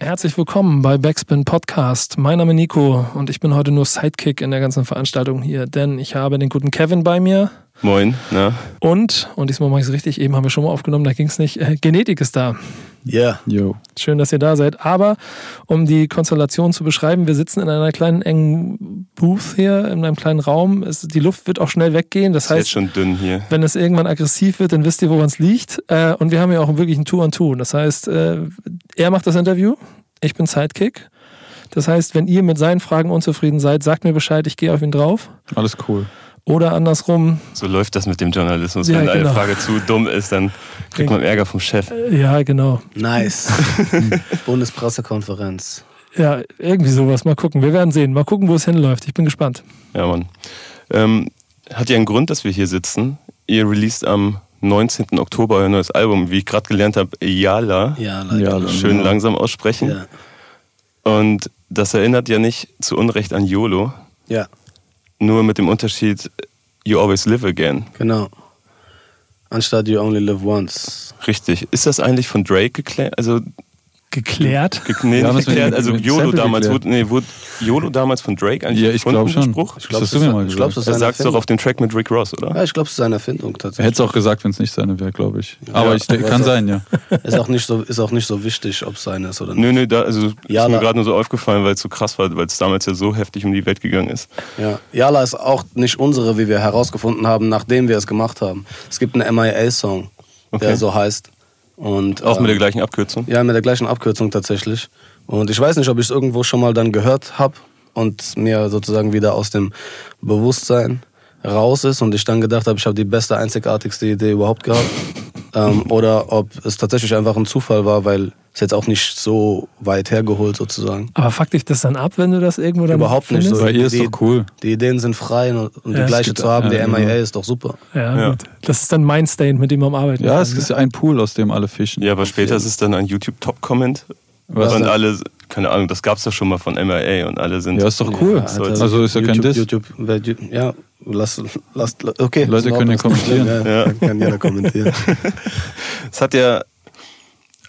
Herzlich willkommen bei Backspin Podcast. Mein Name ist Nico und ich bin heute nur Sidekick in der ganzen Veranstaltung hier, denn ich habe den guten Kevin bei mir Moin, na? und, und diesmal mache ich es richtig, eben haben wir schon mal aufgenommen, da ging es nicht, äh, Genetik ist da. Ja. Jo. Schön, dass ihr da seid. Aber um die Konstellation zu beschreiben, wir sitzen in einer kleinen engen Booth hier, in einem kleinen Raum. Es, die Luft wird auch schnell weggehen. Das Ist jetzt heißt, schon dünn hier. wenn es irgendwann aggressiv wird, dann wisst ihr, woran es liegt. Äh, und wir haben ja auch wirklich ein Two-on-Two. Das heißt, äh, er macht das Interview, ich bin Sidekick. Das heißt, wenn ihr mit seinen Fragen unzufrieden seid, sagt mir Bescheid, ich gehe auf ihn drauf. Alles cool. Oder andersrum, So läuft das mit dem Journalismus. Ja, Wenn eine genau. Frage zu dumm ist, dann kriegt man Ärger vom Chef. äh, ja, genau. Nice. Bundespressekonferenz. Ja, irgendwie sowas. Mal gucken. Wir werden sehen. Mal gucken, wo es hinläuft. Ich bin gespannt. Ja, Mann. Ähm, hat ja einen Grund, dass wir hier sitzen. Ihr released am 19. Oktober euer neues Album, wie ich gerade gelernt habe, Yala. Ja, leider. Ja, leider. Schön langsam aussprechen. Ja. Und das erinnert ja nicht zu Unrecht an YOLO, ja, nur mit dem Unterschied, You Always Live Again. genau. Anstatt You Only Live Once. Richtig. Ist das eigentlich von Drake geklärt? Also Geklärt. Ge nee, Ja, nicht geklärt. Also YOLO damals, geklärt. wurde, nee, wurde YOLO damals von Drake eigentlich Ja, ich glaube schon. Spruch? Das glaub, hast das du mir ist- mal ich glaub, das es doch Erfindung. auf dem Track mit Rick Ross, oder? Ja, ich glaube, es ist seine Erfindung Er tatsächlich. hätte es auch gesagt, wenn es nicht seine wäre, glaube ich. Aber Ja. ich, kann sein, ja. Ist auch nicht so, ist auch nicht so wichtig, ob es seine ist oder nicht. Nö, nö, da, also Ja, ist mir gerade nur so aufgefallen, weil es so krass war, weil es damals ja so heftig um die Welt gegangen ist. Ja. Yala ist auch nicht unsere, wie wir herausgefunden haben, nachdem wir es gemacht haben. Es gibt einen MIA-Song, Okay. der so heißt. Und, Auch mit der ähm, gleichen Abkürzung. Ja, mit der gleichen Abkürzung tatsächlich. Und ich weiß nicht, ob ich es irgendwo schon mal dann gehört habe und mir sozusagen wieder aus dem Bewusstsein raus ist und ich dann gedacht habe, ich habe die beste, einzigartigste Idee überhaupt gehabt. ähm, oder ob es tatsächlich einfach ein Zufall war, weil es jetzt auch nicht so weit hergeholt sozusagen. Aber fuck dich das dann ab, wenn du das irgendwo dann Überhaupt nicht findest? so. Bei ihr ist die, doch cool. Die Ideen sind frei und, und Ja, die gleiche zu haben, ja, die genau. MIA ist doch super. Ja, Ja. gut. Das ist dann mein Stain, mit dem man arbeiten Ja, kann. es ist ja ein Pool, aus dem alle fischen. Ja, aber später ist es dann ein YouTube-Top-Comment. Was Und alle, keine Ahnung, das gab es doch schon mal von MIA und alle sind. Ja, ist doch cool. Alter, also ist ja kein YouTube, Diss. YouTube, ja, lass, lass, okay. Leute können ja kommentieren. Ja, Ja. Kann jeder kommentieren. Es hat ja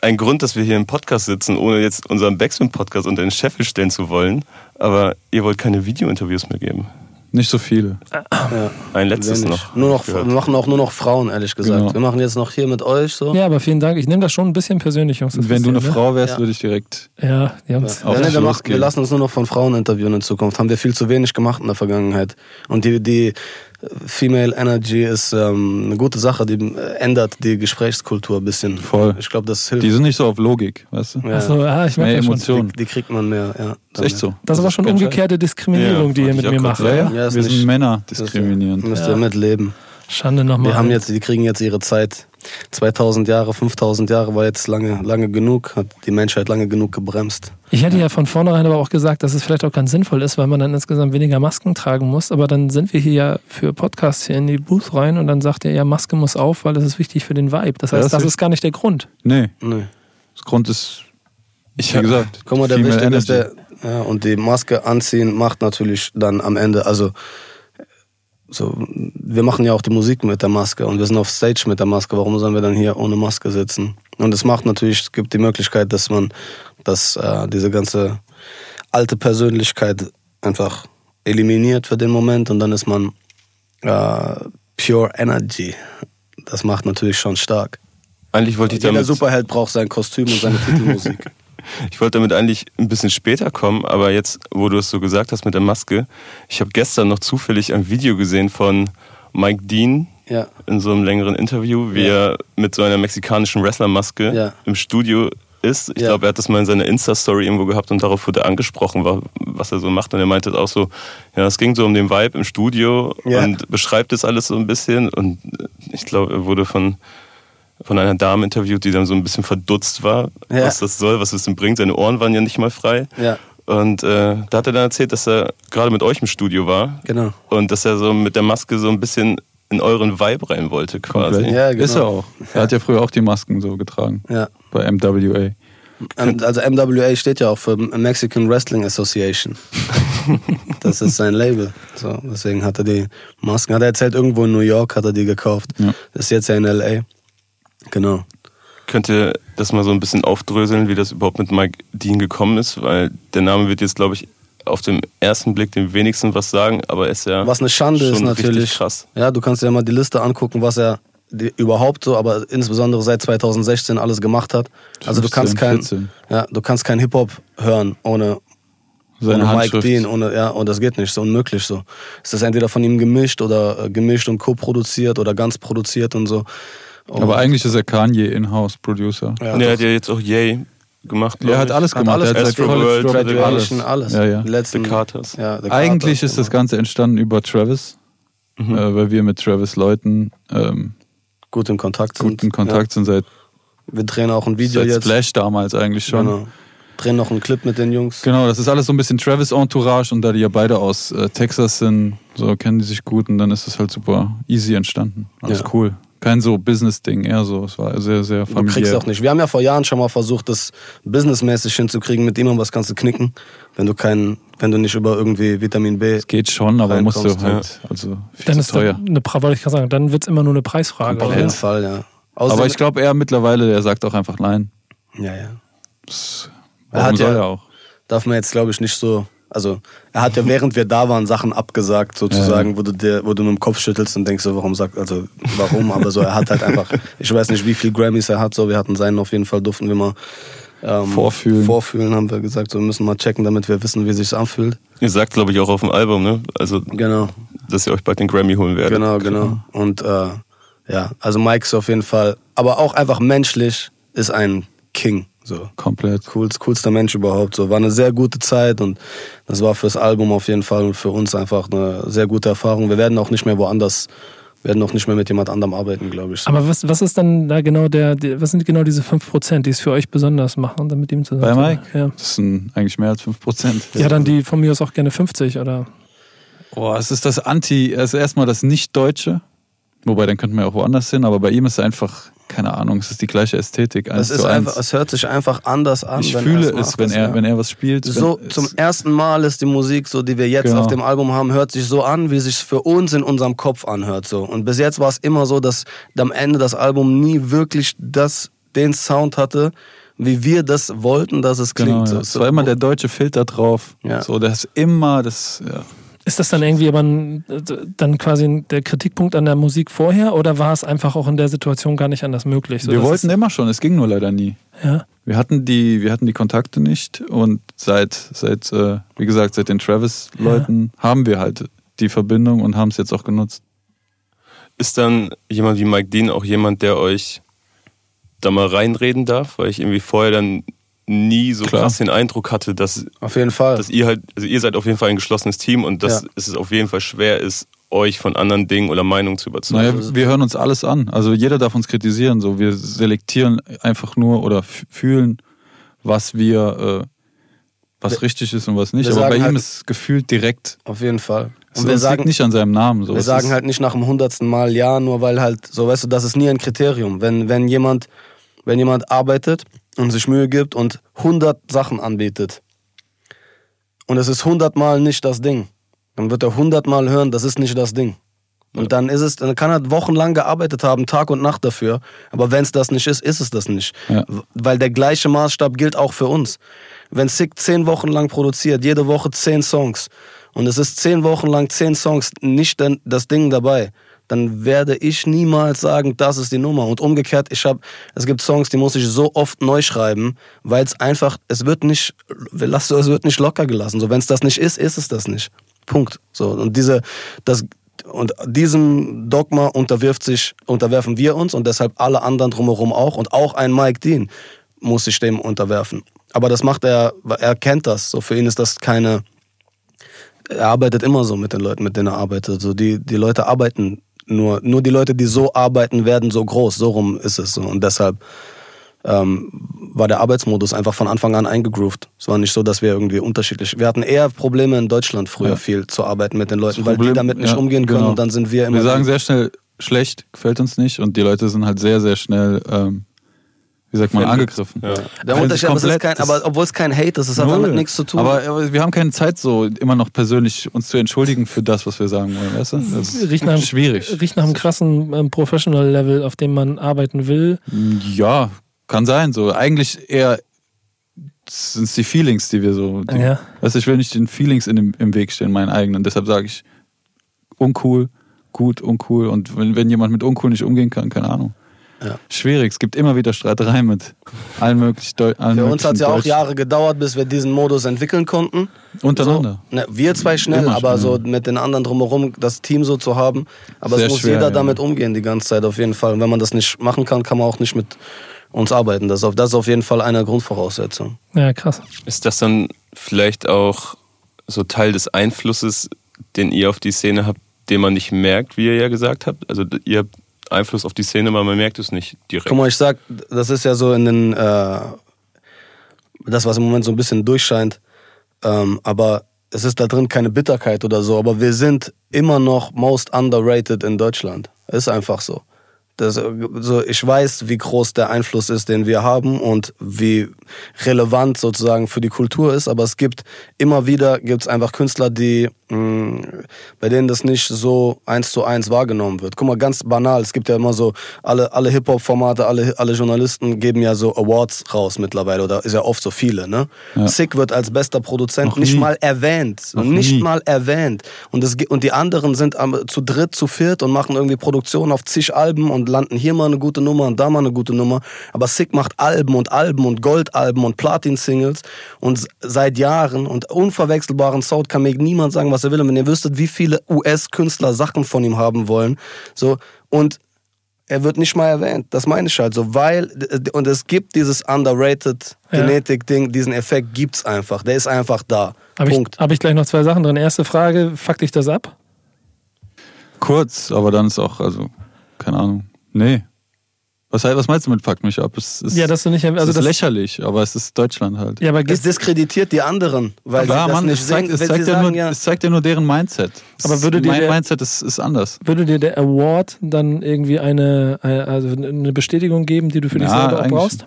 einen Grund, dass wir hier im Podcast sitzen, ohne jetzt unseren Backspin-Podcast unter den Scheffel stellen zu wollen. Aber ihr wollt keine Video-Interviews mehr geben. Nicht so viele. Ja. Ein letztes noch. Nur noch, wir machen auch nur noch Frauen, ehrlich gesagt. Genau. Wir machen jetzt noch hier mit euch so. Ja, aber vielen Dank. Ich nehme das schon ein bisschen persönlich, Jungs. Wenn du eine ihr, Frau wärst, Ja. würde ich direkt. Ne? Ja, Jungs. Auf Ja, den nee, wir, machen, wir lassen uns nur noch von Frauen interviewen in Zukunft. Haben wir viel zu wenig gemacht in der Vergangenheit. Und die, die Female Energy ist ähm, eine gute Sache, die ändert die Gesprächskultur ein bisschen. Voll. Ich glaube, das hilft. Die sind nicht so auf Logik, weißt du? ja, Achso, ja, ich merke das. Emotionen. die, die kriegt man mehr. Ja, Ist echt so. Das ist aber schon umgekehrte Diskriminierung, Ja, die ihr mit mir macht. Ja, Ja, ist wir nicht- sind Männer Das diskriminieren. Müsst Ja. ihr mitleben. Schande nochmal. Wir haben jetzt, die kriegen jetzt ihre Zeit. 2000 Jahre, 5000 Jahre war jetzt lange, lange genug, hat die Menschheit lange genug gebremst. Ich hätte ja von vornherein aber auch gesagt, dass es vielleicht auch ganz sinnvoll ist, weil man dann insgesamt weniger Masken tragen muss. Aber dann sind wir hier ja für Podcasts hier in die Booth rein und dann sagt ihr ja, Maske muss auf, weil es ist wichtig für den Vibe. Das Ja, heißt, das das ist- ist gar nicht der Grund. Nee, Nee. das Grund ist, Ich wie gesagt, Guck mal, der Wichtige ist der, ja, und die Maske anziehen macht natürlich dann am Ende, also so, wir machen ja auch die Musik mit der Maske und wir sind auf Stage mit der Maske. Warum sollen wir dann hier ohne Maske sitzen? Und es macht natürlich, gibt die Möglichkeit, dass man, dass äh, diese ganze alte Persönlichkeit einfach eliminiert für den Moment und dann ist man äh, pure Energy. Das macht natürlich schon stark. Eigentlich wollte ich Jeder damit, Superheld braucht sein Kostüm und seine Titelmusik. Ich wollte damit eigentlich ein bisschen später kommen, aber jetzt, wo du es so gesagt hast mit der Maske, ich habe gestern noch zufällig ein Video gesehen von Mike Dean Ja. in so einem längeren Interview, wie Ja. er mit so einer mexikanischen Wrestlermaske Ja. im Studio ist. Ich glaube, er hat das mal in seiner Insta-Story irgendwo gehabt und darauf wurde er angesprochen, wa- was er so macht. Und er meinte auch so, ja, es ging so um den Vibe im Studio und beschreibt das alles so ein bisschen. Und ich glaube, er wurde von, von einer Dame interviewt, die dann so ein bisschen verdutzt war, Ja. was das soll, was es denn bringt. Seine Ohren waren ja nicht mal frei. Ja, Und äh, da hat er dann erzählt, dass er gerade mit euch im Studio war genau. und dass er so mit der Maske so ein bisschen in euren Vibe rein wollte quasi. komplett. Ja, genau. Ist er auch. Er hat ja früher auch die Masken so getragen. Ja. Bei MWA. Ähm, Also MWA steht ja auch für Mexican Wrestling Association. Das ist sein Label. So, deswegen hat er die Masken. Hat er erzählt, irgendwo in New York hat er die gekauft. Ja. Ist jetzt ja in LA. Genau. Könnt ihr das mal so ein bisschen aufdröseln, wie das überhaupt mit Mike Dean gekommen ist? Weil der Name wird jetzt, glaube ich, auf den ersten Blick dem wenigsten was sagen, aber er ist ja Was eine Schande ist natürlich. krass. Ja, du kannst dir mal die Liste angucken, was er überhaupt so, aber insbesondere seit 2016 alles gemacht hat. Also du 15, kannst kein, 14. ja, du kannst kein Hip Hop hören ohne, Seine ohne Mike. Dean, ohne ja, und das geht nicht, so unmöglich so. Es ist entweder von ihm gemischt oder äh, gemischt und co-produziert oder ganz produziert und so. Und, Aber eigentlich ist er Kanye In-House-Producer. ja, und er hat ja jetzt auch Yay gemacht. Er hat alles Hat gemacht. alles er hat Astro World, Graduation, alles. Ja, ja. Die letzten, The Carters. Ja, The Eigentlich Carters, ist das. Ganze entstanden über Travis, Mhm. äh, weil wir mit Travis Leuten ähm, gut in Kontakt sind. gut in Kontakt sind seit, Ja. Wir drehen auch ein Video seit jetzt. Splash damals eigentlich schon. Genau. Drehen noch einen Clip mit den Jungs. Genau, das ist alles so ein bisschen Travis-Entourage und da die ja beide aus äh, Texas sind, so kennen die sich gut und dann ist es halt super easy entstanden. Alles Ja. cool. Kein so Business-Ding, eher so. Es war sehr, sehr Du familiär. kriegst auch nicht. Wir haben ja vor Jahren schon mal versucht, das businessmäßig hinzukriegen mit ihm, das kannst du knicken, wenn du keinen, wenn du nicht über irgendwie Vitamin B. Es geht schon, aber musst du halt, also viel Dann zu ist teuer. dann eine, Pra- wollte ich gerade sagen, dann wird es immer nur eine Preisfrage. Auf jeden Fall, ja. Außerdem, Aber ich glaube, er mittlerweile, der sagt auch einfach nein. ja, ja. Das, Er hat soll ja- er auch? Darf man jetzt, glaube ich, nicht so. Also, er hat ja während wir da waren Sachen abgesagt, sozusagen, wo, du dir, wo du mit dem Kopf schüttelst und denkst so, warum sagt, also, warum? Aber so, er hat halt einfach, ich weiß nicht, wie viel Grammys er hat, so, wir hatten seinen auf jeden Fall, durften wir mal ähm, Vorfühlen. Vorfühlen, haben wir gesagt, so, wir müssen mal checken, damit wir wissen, wie sich's anfühlt. Ihr sagt, glaube ich, auch auf dem Album, ne? Also, Genau. dass ihr euch bald den Grammy holen werdet. Genau, genau. Und äh, ja, also Mike ist auf jeden Fall, aber auch einfach menschlich ist ein King. So. Komplett. Coolst, coolster Mensch überhaupt. So war eine sehr gute Zeit und das war fürs Album auf jeden Fall und für uns einfach eine sehr gute Erfahrung. Wir werden auch nicht mehr woanders, werden auch nicht mehr mit jemand anderem arbeiten, glaube ich. So. Aber was, was ist dann da genau der, die, was sind genau diese 5%, die es für euch besonders machen, dann mit ihm zusammen? Bei Mike? Ja. Das sind eigentlich mehr als 5%. ja, dann die von mir aus auch gerne 50 oder. Boah, es ist das Anti, es ist erstmal das Nicht-Deutsche. Wobei, dann könnten wir auch woanders hin, aber bei ihm ist einfach, keine Ahnung, es ist die gleiche Ästhetik. Es, ist einfach, es hört sich einfach anders an. ich fühle es, macht, wenn er, ja. wenn er was spielt. So zum es, ersten Mal ist die Musik, so die wir jetzt Genau. auf dem Album haben, hört sich so an, wie sich für uns in unserem Kopf anhört. So. Und bis jetzt war es immer so, dass am Ende das Album nie wirklich das, den Sound hatte, wie wir das wollten, dass es klingt. genau, so. ja. es war immer der deutsche Filter drauf. Ja. So, das ist immer das, ja. Ist das dann irgendwie aber ein, dann quasi der Kritikpunkt an der Musik vorher oder war es einfach auch in der Situation gar nicht anders möglich? So, Wir wollten immer schon, es ging nur leider nie. Ja. Wir hatten die, wir hatten die Kontakte nicht und seit, seit äh, wie gesagt, seit den Travis-Leuten haben wir halt die Verbindung und haben es jetzt auch genutzt. Ist dann jemand wie Mike Dean auch jemand, der euch da mal reinreden darf? Weil ich irgendwie vorher dann nie so Klar. krass den Eindruck hatte, dass, Auf jeden Fall. dass ihr halt, also ihr seid auf jeden Fall ein geschlossenes Team und dass Ja. es auf jeden Fall schwer ist, euch von anderen Dingen oder Meinungen zu überzeugen. Naja, wir hören uns alles an. Also jeder darf uns kritisieren. So, wir selektieren einfach nur oder fühlen, was wir, äh, was Wir- richtig ist und was nicht. wir Aber bei sagen ihm halt- ist gefühlt direkt. Auf jeden Fall. Und wir uns sagen, liegt nicht an seinem Namen. So. Wir Es sagen halt nicht nach dem hundertsten Mal ja, nur weil halt, so weißt du, das ist nie ein Kriterium. Wenn, wenn, jemand, wenn jemand arbeitet und sich Mühe gibt und 100 Sachen anbietet und es ist 100 Mal nicht das Ding, dann wird er 100 Mal hören, das ist nicht das Ding. Und dann ist es, dann kann er wochenlang gearbeitet haben, Tag und Nacht dafür. Aber wenn es das nicht ist, ist es das nicht. Ja. Weil der gleiche Maßstab gilt auch für uns. Wenn Sick zehn Wochen lang produziert, jede Woche zehn Songs, und es ist zehn Wochen lang zehn Songs nicht denn das Ding dabei, dann werde ich niemals sagen, das ist die Nummer. Und umgekehrt, ich habe, es gibt Songs, die muss ich so oft neu schreiben, weil es einfach, es wird nicht, lass es wird nicht locker gelassen. So, wenn es das nicht ist, ist es das nicht. Punkt. So und diese, das und diesem Dogma unterwirft sich, unterwerfen wir uns und deshalb alle anderen drumherum auch und auch ein Mike Dean muss sich dem unterwerfen. Aber das macht er, er kennt das. So für ihn ist das keine. Er arbeitet immer so mit den Leuten, mit denen er arbeitet. So die die Leute arbeiten nur, nur die Leute, die so arbeiten, werden so groß. So rum ist es so und deshalb ähm, war der Arbeitsmodus einfach von Anfang an eingegroovt. Es war nicht so, dass wir irgendwie unterschiedlich. Wir hatten eher Probleme in Deutschland früher Ja. viel zu arbeiten mit den Leuten, Das weil die Problem- damit nicht ja, umgehen können genau. und dann sind wir immer. wir sagen sehr schnell, schlecht, gefällt uns nicht. Und die Leute sind halt sehr, sehr schnell, ähm, wie sagt man, angegriffen. Ja. der Also Unterschied, aber, es ist komplett- kein, aber obwohl es kein Hate ist, es hat damit nichts zu tun. Aber, aber wir haben keine Zeit, so immer noch persönlich uns zu entschuldigen für das, was wir sagen wollen, weißt du? Das ist Riecht nach, schwierig. Riecht nach einem krassen ähm, Professional-Level, auf dem man arbeiten will. Ja, kann sein. So eigentlich eher sind es die Feelings, die wir so. Die, Ja. Weißt du, ich will nicht den Feelings in dem, im Weg stehen, meinen eigenen. Deshalb sage ich uncool, gut, uncool. Und wenn, wenn jemand mit uncool nicht umgehen kann, keine Ahnung. Ja. Schwierig. Es gibt immer wieder Streitereien mit allen möglichen. Deu allen Für uns hat es ja auch möglichen Jahre gedauert, bis wir diesen Modus entwickeln konnten. Deutschen- Untereinander. So, ne, wir zwei schnell, Immer aber schnell. so mit den anderen drumherum das Team so zu haben. Aber Sehr es muss schwer, jeder ja. damit umgehen die ganze Zeit auf jeden Fall. Und wenn man das nicht machen kann, kann man auch nicht mit uns arbeiten. Das ist auf, das ist auf jeden Fall eine Grundvoraussetzung. Ja, krass. Ist das dann vielleicht auch so Teil des Einflusses, den ihr auf die Szene habt, den man nicht merkt, wie ihr ja gesagt habt? Also ihr habt Einfluss auf die Szene, aber man merkt es nicht direkt. Guck mal, ich sag, das ist ja so in den, äh, das, was im Moment so ein bisschen durchscheint. Ähm, aber es ist da drin keine Bitterkeit oder so. Aber wir sind immer noch most underrated in Deutschland. Ist einfach so. Das, so. Ich weiß, wie groß der Einfluss ist, den wir haben und wie relevant sozusagen für die Kultur ist. Aber es gibt immer wieder gibt's einfach Künstler, die bei denen das nicht so eins zu eins wahrgenommen wird. Guck mal, ganz banal. Es gibt ja immer so alle alle Hip Hop Formate, alle alle Journalisten geben ja so Awards raus mittlerweile oder ist ja oft so viele. Ne? Ja. Sick wird als bester Produzent Noch nicht nie. mal erwähnt, Noch nicht nie. mal erwähnt. Und es und die anderen sind am, zu dritt, zu viert und machen irgendwie Produktionen auf zig Alben und landen hier mal eine gute Nummer und da mal eine gute Nummer. Aber Sick macht Alben und Alben und Goldalben und Platin-Singles und seit Jahren und unverwechselbaren Sound kann mir niemand sagen, was er will. Und wenn ihr wüsstet, wie viele US-Künstler Sachen von ihm haben wollen, so und er wird nicht mal erwähnt. Das meine ich halt so, weil und es gibt dieses underrated Ja. Genetik-Ding, diesen Effekt gibt's einfach. Der ist einfach da. Habe ich, Punkt. hab ich gleich noch zwei Sachen drin. Erste Frage, fuck dich das ab? Kurz, aber dann ist auch, also, keine Ahnung. Nee. Was, was meinst du mit fuck mich ab? Es ist, Ja, dass du nicht, es also ist das, lächerlich, aber es ist Deutschland halt. ja, aber Es diskreditiert die anderen, weil Klar, sie das Mann, nicht es zeigt, sehen. es, zeigt sagen, nur, ja, es zeigt ja nur deren Mindset. Es Aber würde dir mein der- Mindset ist, ist anders. würde dir der Award dann irgendwie eine, eine- also eine Bestätigung geben, die du für dich Ja, selber auch brauchst?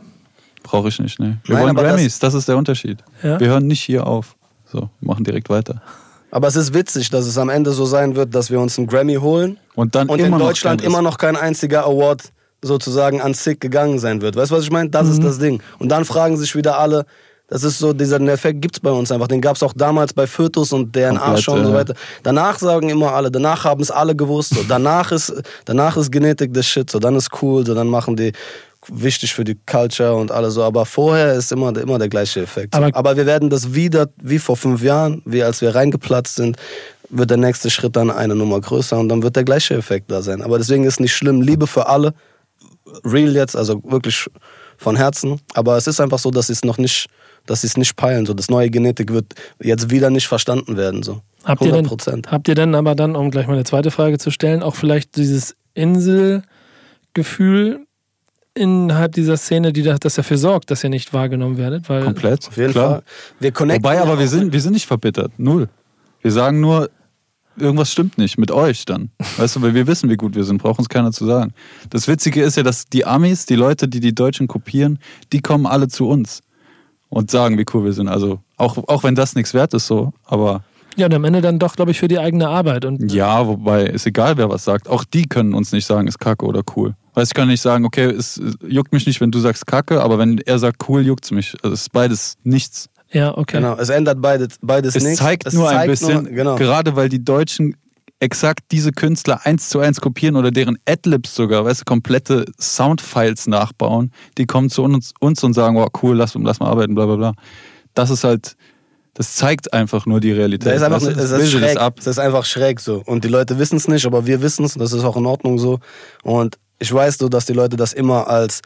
Brauche ich nicht, nee. Wir Nein, wollen aber das- Grammys, das, ist der Unterschied. Ja? Wir hören nicht hier auf. So, wir machen direkt weiter. aber es ist witzig, dass es am Ende so sein wird, dass wir uns einen Grammy holen Und dann und immer in Deutschland immer noch kein einziger Award sozusagen an Sick gegangen sein wird. Weißt du, was ich meine? Das Mhm. ist das Ding. Und dann fragen sich wieder alle, das ist so, dieser Effekt gibt's bei uns einfach. Den gab's auch damals bei Fötus und DNA schon und so weiter. Danach sagen immer alle, danach haben es alle gewusst. So. Danach, ist, danach ist Genetik das Shit. So. Dann ist cool, so. dann machen die wichtig für die Culture und alles so. Aber vorher ist immer, immer der gleiche Effekt. So. Aber- Aber wir werden das wieder, wie vor fünf Jahren, wie als wir reingeplatzt sind, wird der nächste Schritt dann eine Nummer größer und dann wird der gleiche Effekt da sein. Aber deswegen ist nicht schlimm. Liebe für alle. Real jetzt, also wirklich von Herzen. Aber es ist einfach so, dass sie es noch nicht, dass sie es nicht peilen. So, das neue Genetik wird jetzt wieder nicht verstanden werden. So. Habt ihr, 100 denn, Prozent. habt ihr denn aber dann, um gleich mal eine zweite Frage zu stellen, auch vielleicht dieses Inselgefühl innerhalb dieser Szene, die da, das dafür sorgt, dass ihr nicht wahrgenommen werdet? Weil Komplett. Auf jeden klar. Fall. Wir connecten Wobei, aber wir sind, wir sind nicht verbittert. Null. Wir sagen nur, irgendwas stimmt nicht mit euch dann. Weißt du, weil wir wissen, wie gut wir sind, braucht uns keiner zu sagen. Das Witzige ist ja, dass die Amis, die Leute, die die Deutschen kopieren, die kommen alle zu uns und sagen, wie cool wir sind. Also auch, auch wenn das nichts wert ist so, aber Ja, und am Ende dann doch, glaube ich, für die eigene Arbeit. Und ja, wobei ist egal, wer was sagt. Auch die können uns nicht sagen, ist kacke oder cool. Weißt du, ich kann nicht sagen, okay, es es juckt mich nicht, wenn du sagst kacke, aber wenn er sagt cool, juckt's mich. Also es ist beides nichts. Ja, okay. Genau, es ändert beides, beides Es nichts. zeigt nur ein bisschen, nur- genau. gerade weil die Deutschen exakt diese Künstler eins zu eins kopieren oder deren Adlibs sogar, weißt du, komplette Soundfiles nachbauen, die kommen zu uns, uns und sagen, oh cool, lass, lass mal arbeiten, bla bla bla. Das ist halt, das zeigt einfach nur die Realität. Das ist einfach, weißt du? es Das ist es schräg. ab. Das ist einfach schräg so. Und die Leute wissen es nicht, aber wir wissen es. Das ist auch in Ordnung so. Und ich weiß so, dass die Leute das immer als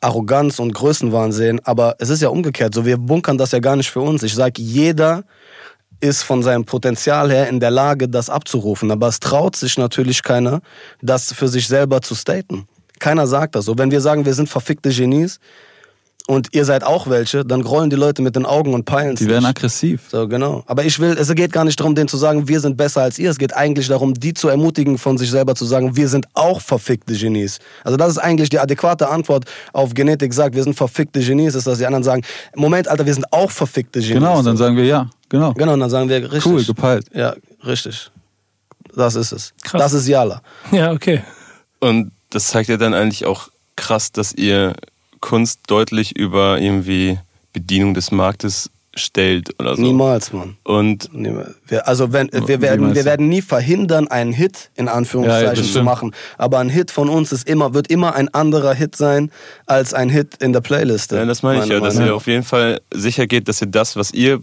Arroganz und Größenwahn sehen. Aber es ist ja umgekehrt. So, wir bunkern das ja gar nicht für uns. Ich sage, jeder ist von seinem Potenzial her in der Lage, das abzurufen. Aber es traut sich natürlich keiner, das für sich selber zu staten. Keiner sagt das so. Wenn wir sagen, wir sind verfickte Genies und ihr seid auch welche, dann rollen die Leute mit den Augen und peilen Die werden aggressiv. so, genau. Aber ich will, es geht gar nicht darum, denen zu sagen, wir sind besser als ihr. Es geht eigentlich darum, die zu ermutigen, von sich selber zu sagen, wir sind auch verfickte Genies. Also das ist eigentlich die adäquate Antwort auf Genetik sagt, wir sind verfickte Genies, ist, dass die anderen sagen, Moment, Alter, wir sind auch verfickte Genies. Genau, und dann sagen wir ja, genau. Genau, und dann sagen wir, richtig. Cool, gepeilt. Ja, richtig. Das ist es. Krass. Das ist Yala. Ja, okay. Und das zeigt ja dann eigentlich auch krass, dass ihr Kunst deutlich über irgendwie Bedienung des Marktes stellt oder so. Niemals, Mann. Und Niemals. Wir, also wenn, wir, werden, wir werden nie verhindern, einen Hit in Ja, ja, Anführungszeichen das zu machen. Aber ein Hit von uns ist immer, wird immer ein anderer Hit sein als ein Hit in der Playliste. ja, das meine ich ja, dass Meinung ihr auf jeden Fall sicher geht, dass ihr das, was ihr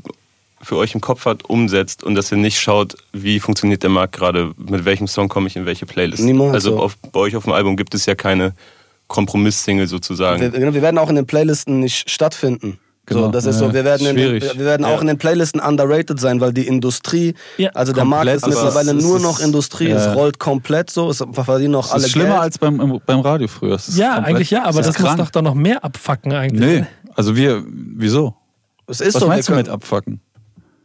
für euch im Kopf habt, umsetzt und dass ihr nicht schaut, wie funktioniert der Markt gerade, mit welchem Song komme ich in welche Playlist. Niemals also so. auf, bei euch auf dem Album gibt es ja keine Kompromiss-Single sozusagen. Wir, genau, wir werden auch in den Playlisten nicht stattfinden. Genau. So, das ist Ja, so, wir werden, in, schwierig. wir werden auch in den Playlisten underrated sein, weil die Industrie, Ja, also der Markt komplett, ist aber mittlerweile es nur ist- noch Industrie, ja. es rollt komplett so, es verdienen Das alle ist schlimmer Geld. als beim, beim Radio früher. Es ist Ja, komplett- eigentlich ja, aber es das ist muss krank. doch dann noch mehr abfacken eigentlich. Nee, also wir, wieso? es ist Was so, meinst du mit abfacken?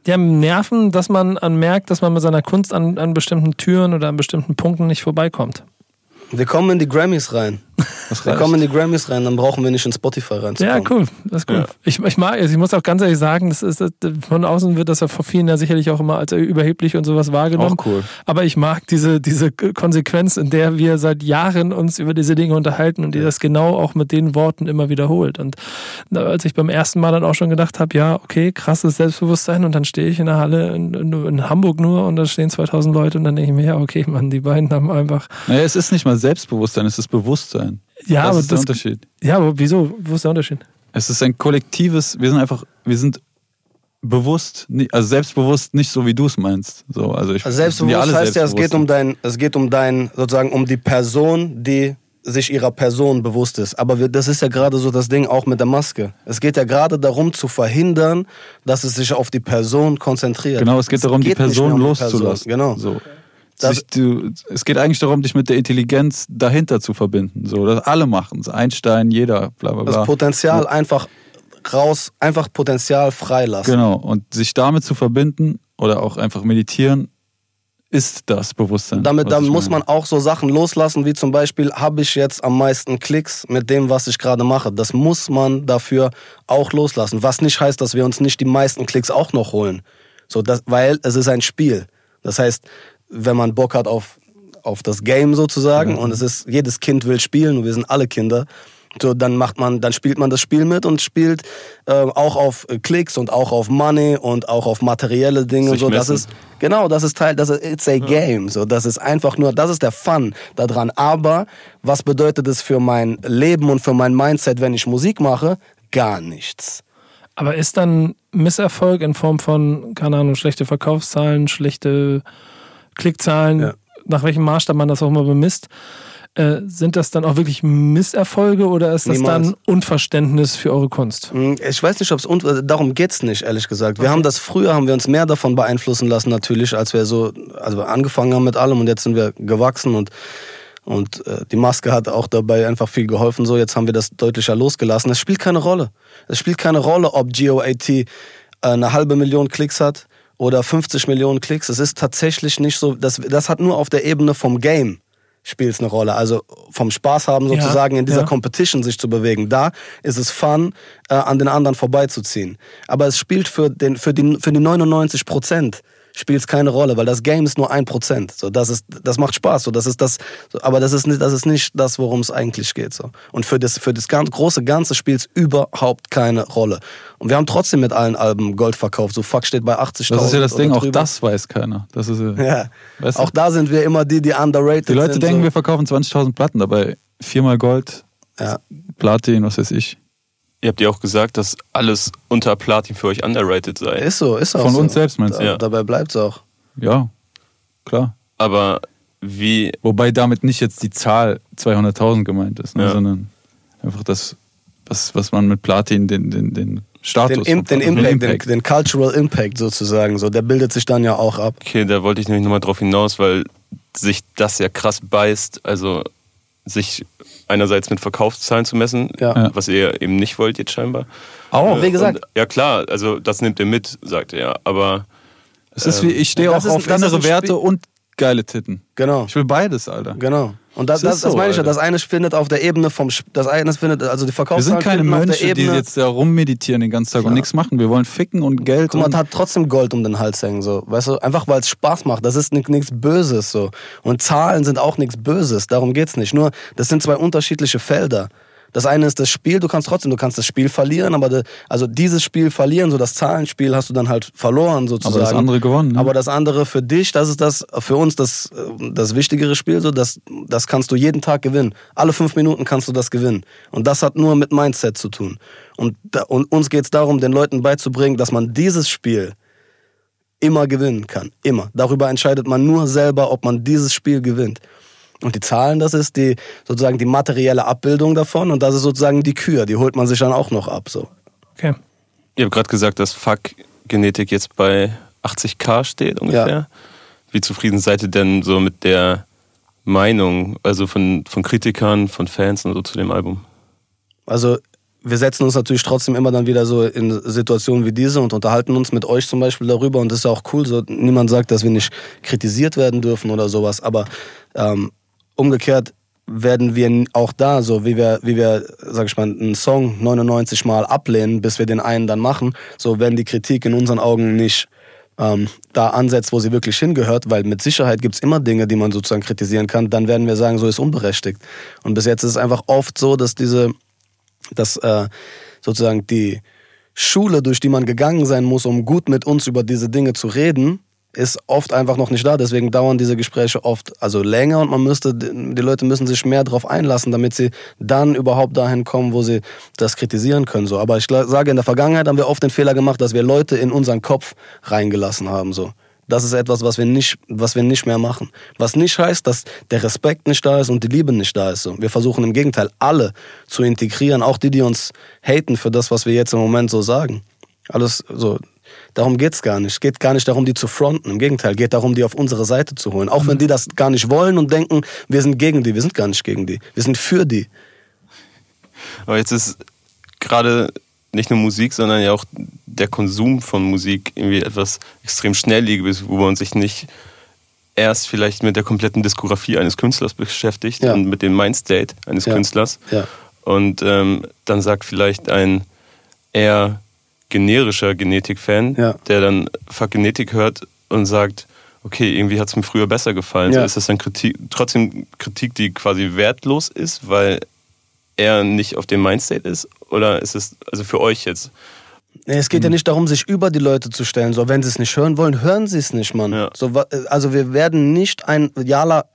Die haben Nerven, dass man an merkt, dass man mit seiner Kunst an, an bestimmten Türen oder an bestimmten Punkten nicht vorbeikommt. Wir kommen in die Grammys rein. Das Wir kommen in die Grammys rein, dann brauchen wir nicht in Spotify Ja, reinzukommen. cool. Das ist cool. Ja. Ich, ich mag, also ich muss auch ganz ehrlich sagen, das ist, von außen wird das ja von vielen ja sicherlich auch immer als überheblich und sowas wahrgenommen. Auch cool. Aber ich mag diese, diese Konsequenz, in der wir seit Jahren uns über diese Dinge unterhalten und die das genau auch mit den Worten immer wiederholt. Und na, als ich beim ersten Mal dann auch schon gedacht habe, ja, okay, krasses Selbstbewusstsein und dann stehe ich in der Halle in, in, in Hamburg nur und da stehen 2000 Leute und dann denke ich mir, ja, okay, Mann, die beiden haben einfach, Naja, es ist nicht mal Selbstbewusstsein, es ist Bewusstsein. Ja, das aber ist der das, Unterschied. ja, aber wieso? Wo ist der Unterschied? Es ist ein kollektives, wir sind einfach, wir sind bewusst, also selbstbewusst nicht so, wie du es meinst. So, also ich, Also selbstbewusst alle heißt ja, es geht um dein, es geht um dein, sozusagen um die Person, die sich ihrer Person bewusst ist. Aber wir, das ist ja gerade so das Ding auch mit der Maske. Es geht ja gerade darum zu verhindern, dass es sich auf die Person konzentriert. Genau, es geht darum, die geht nicht Person um die loszulassen. Genau. So. Sich, du, es geht eigentlich darum, dich mit der Intelligenz dahinter zu verbinden. So, das alle machen es. Einstein, jeder, bla bla bla. Das Potenzial einfach raus, einfach Potenzial freilassen. Genau. Und sich damit zu verbinden oder auch einfach meditieren, ist das Bewusstsein. Damit, ich muss man auch so Sachen loslassen, wie zum Beispiel, habe ich jetzt am meisten Klicks mit dem, was ich gerade mache. Das muss man dafür auch loslassen. Was nicht heißt, dass wir uns nicht die meisten Klicks auch noch holen. So, das, weil es ist ein Spiel. Das heißt, wenn man Bock hat auf, auf das Game sozusagen und es ist, jedes Kind will spielen und wir sind alle Kinder, so, dann macht man, dann spielt man das Spiel mit und spielt äh, auch auf äh, Klicks und auch auf Money und auch auf materielle Dinge Sich und so. Das messen. ist, Genau, das ist Teil, das ist it's a game. So, das ist einfach nur, das ist der Fun daran. Aber was bedeutet es für mein Leben und für mein Mindset, wenn ich Musik mache? Gar nichts. Aber ist dann Misserfolg in Form von, keine Ahnung, schlechte Verkaufszahlen, schlechte Klickzahlen, Ja. nach welchem Maßstab man das auch immer bemisst, äh, sind das dann auch wirklich Misserfolge oder ist das Niemals. dann Unverständnis für eure Kunst? Hm, Ich weiß nicht, ob es darum geht's nicht, ehrlich gesagt. Wir haben das früher, haben wir uns mehr davon beeinflussen lassen, natürlich, als wir so, also wir angefangen haben mit allem und jetzt sind wir gewachsen und und äh, die Maske hat auch dabei einfach viel geholfen. So, jetzt haben wir das deutlicher losgelassen. Es spielt keine Rolle. Es spielt keine Rolle, ob GOAT äh, eine halbe Million Klicks hat oder 50 Millionen Klicks. Es ist tatsächlich nicht so. Das, das hat nur auf der Ebene vom Game spielt es eine Rolle. Also vom Spaß haben Ja, sozusagen in dieser ja. Competition sich zu bewegen. Da ist es fun, äh, an den anderen vorbeizuziehen. Aber es spielt für, den, für, die, für die 99 Prozent spielt es keine Rolle, weil das Game ist nur ein Prozent. So, das, ist, das macht Spaß. So, das ist das, so, aber das ist, nicht, das ist nicht das, worum es eigentlich geht. So. Und für das, für das ganz, große Ganze spielt es überhaupt keine Rolle. Und wir haben trotzdem mit allen Alben Gold verkauft. So Fuck steht bei 80.000. Das ist ja das Ding, auch das weiß keiner. Das ist, ja. Ja. Weißt du? Auch da sind wir immer die, die underrated Die Leute sind. denken, so. wir verkaufen 20.000 Platten, dabei viermal Gold, Ja. Platin, was weiß ich. Ihr habt ja auch gesagt, dass alles unter Platin für euch underrated sei. Ist so, ist auch Von so. uns selbst meinst du? Da, Ja. Dabei bleibt es auch. Ja, klar. Aber wie, Wobei damit nicht jetzt die Zahl 200.000 gemeint ist, ne, Ja. sondern einfach das, was, was man mit Platin, den, den, den Status. Den, den, Platin- Impact, Den, den Cultural Impact sozusagen, so, der bildet sich dann ja auch ab. okay, da wollte ich nämlich nochmal drauf hinaus, weil sich das ja krass beißt, also sich einerseits mit Verkaufszahlen zu messen, Ja. Was ihr eben nicht wollt jetzt scheinbar. Auch. Wie gesagt. Und, ja klar, also das nimmt ihr mit, sagt er aber Es ist wie, ich stehe auch auf innere Spiel- Werte und geile Titten. Genau. Ich will beides, Alter. Genau. Und das, Das das, das so, meine ich ja. Das eine findet auf der Ebene vom, das eine findet, also die Wir Verkaufszahlen sind keine Mönche, die jetzt da rummeditieren den ganzen Tag und Ja. nichts machen. Wir wollen ficken und Geld. Guck mal, und hat trotzdem Gold um den Hals hängen, so. Weißt du, einfach weil es Spaß macht. Das ist nichts Böses, so. Und Zahlen sind auch nichts Böses. Darum geht's nicht. Nur, das sind zwei unterschiedliche Felder. Das eine ist das Spiel, du kannst trotzdem, du kannst das Spiel verlieren, aber de, also dieses Spiel verlieren, so das Zahlenspiel hast du dann halt verloren sozusagen. Aber das andere gewonnen. Ne? Aber das andere für dich, das ist das, für uns das, das wichtigere Spiel, so, das, das kannst du jeden Tag gewinnen. Alle fünf Minuten kannst du das gewinnen. Und das hat nur mit Mindset zu tun. Und, da, und uns geht es darum, den Leuten beizubringen, dass man dieses Spiel immer gewinnen kann. Immer. Darüber entscheidet man nur selber, ob man dieses Spiel gewinnt. Und die Zahlen, das ist die sozusagen die materielle Abbildung davon und das ist sozusagen die Kür, die holt man sich dann auch noch ab. So. Okay. Ihr habt gerade gesagt, dass Fuck-Genetik jetzt bei 80k steht ungefähr. Ja. Wie zufrieden seid ihr denn so mit der Meinung, also von, von Kritikern, von Fans und so zu dem Album? Also wir setzen uns natürlich trotzdem immer dann wieder so in Situationen wie diese und unterhalten uns mit euch zum Beispiel darüber und das ist ja auch cool. So, niemand sagt, dass wir nicht kritisiert werden dürfen oder sowas, aber ähm, umgekehrt werden wir auch da, so wie wir, wie wir, sag ich mal, einen Song 99 Mal ablehnen, bis wir den einen dann machen, so werden die Kritik in unseren Augen nicht ähm, da ansetzt, wo sie wirklich hingehört, weil mit Sicherheit gibt's immer Dinge, die man sozusagen kritisieren kann, dann werden wir sagen, so ist unberechtigt. Und bis jetzt ist es einfach oft so, dass diese, dass äh, sozusagen die Schule, durch die man gegangen sein muss, um gut mit uns über diese Dinge zu reden, ist oft einfach noch nicht da. Deswegen dauern diese Gespräche oft also länger und man müsste, die Leute müssen sich mehr darauf einlassen, damit sie dann überhaupt dahin kommen, wo sie das kritisieren können. So. Aber ich sage, in der Vergangenheit haben wir oft den Fehler gemacht, dass wir Leute in unseren Kopf reingelassen haben. So. Das ist etwas, was wir, nicht, was wir nicht mehr machen. Was nicht heißt, dass der Respekt nicht da ist und die Liebe nicht da ist. So. Wir versuchen im Gegenteil, alle zu integrieren, auch die, die uns haten für das, was wir jetzt im Moment so sagen. Alles so, Darum geht's gar nicht. Es geht gar nicht darum, die zu fronten. Im Gegenteil, geht darum, die auf unsere Seite zu holen. Auch wenn die das gar nicht wollen und denken, wir sind gegen die. Wir sind gar nicht gegen die. Wir sind für die. Aber jetzt ist gerade nicht nur Musik, sondern ja auch der Konsum von Musik irgendwie etwas extrem Schnelllebiges, wo man sich nicht erst vielleicht mit der kompletten Diskografie eines Künstlers beschäftigt Ja. und mit dem Mindstate eines Ja. Künstlers. Ja. Und ähm, dann sagt vielleicht ein eher generischer Genetik-Fan, Ja. der dann Fuck Genetik hört und sagt, okay, irgendwie hat es mir früher besser gefallen. Ja. So ist das dann Kritik, trotzdem Kritik, die quasi wertlos ist, weil er nicht auf dem Mindstate ist? Oder ist es also für euch jetzt? Es geht ja nicht darum, sich über die Leute zu stellen. So, wenn sie es nicht hören wollen, hören sie es nicht, Mann. Ja. So, also wir werden nicht ein Jala.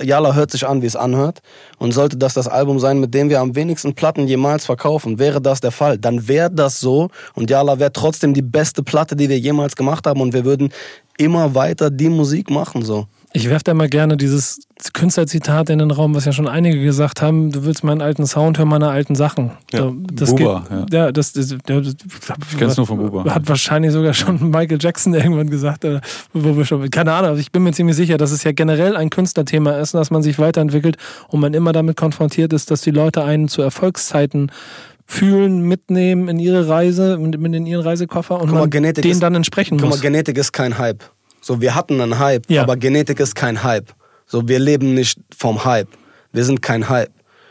Jala hört sich an, wie es anhört. Und sollte das das Album sein, mit dem wir am wenigsten Platten jemals verkaufen, wäre das der Fall, dann wäre das so. Und Jala wäre trotzdem die beste Platte, die wir jemals gemacht haben. Und wir würden immer weiter die Musik machen, so. Ich werfe da mal gerne dieses Künstlerzitat in den Raum, was ja schon einige gesagt haben, du willst meinen alten Sound, hör meine alten Sachen. Ja. Das Buba, geht, ja. das, das, ja, das Ich kenn's nur von Buba. Hat wahrscheinlich sogar schon Michael Jackson irgendwann gesagt, oder wo wir schon, keine Ahnung, also ich bin mir ziemlich sicher, dass es ja generell ein Künstlerthema ist, dass man sich weiterentwickelt und man immer damit konfrontiert ist, dass die Leute einen zu Erfolgszeiten fühlen, mitnehmen in ihre Reise, mit in ihren Reisekoffer und Guck mal, man denen ist- dann entsprechen Guck mal, muss. Genetik ist kein Hype. So, wir hatten einen Hype, Ja. aber Genetik ist kein Hype. So, wir leben nicht vom Hype. Wir sind kein Hype.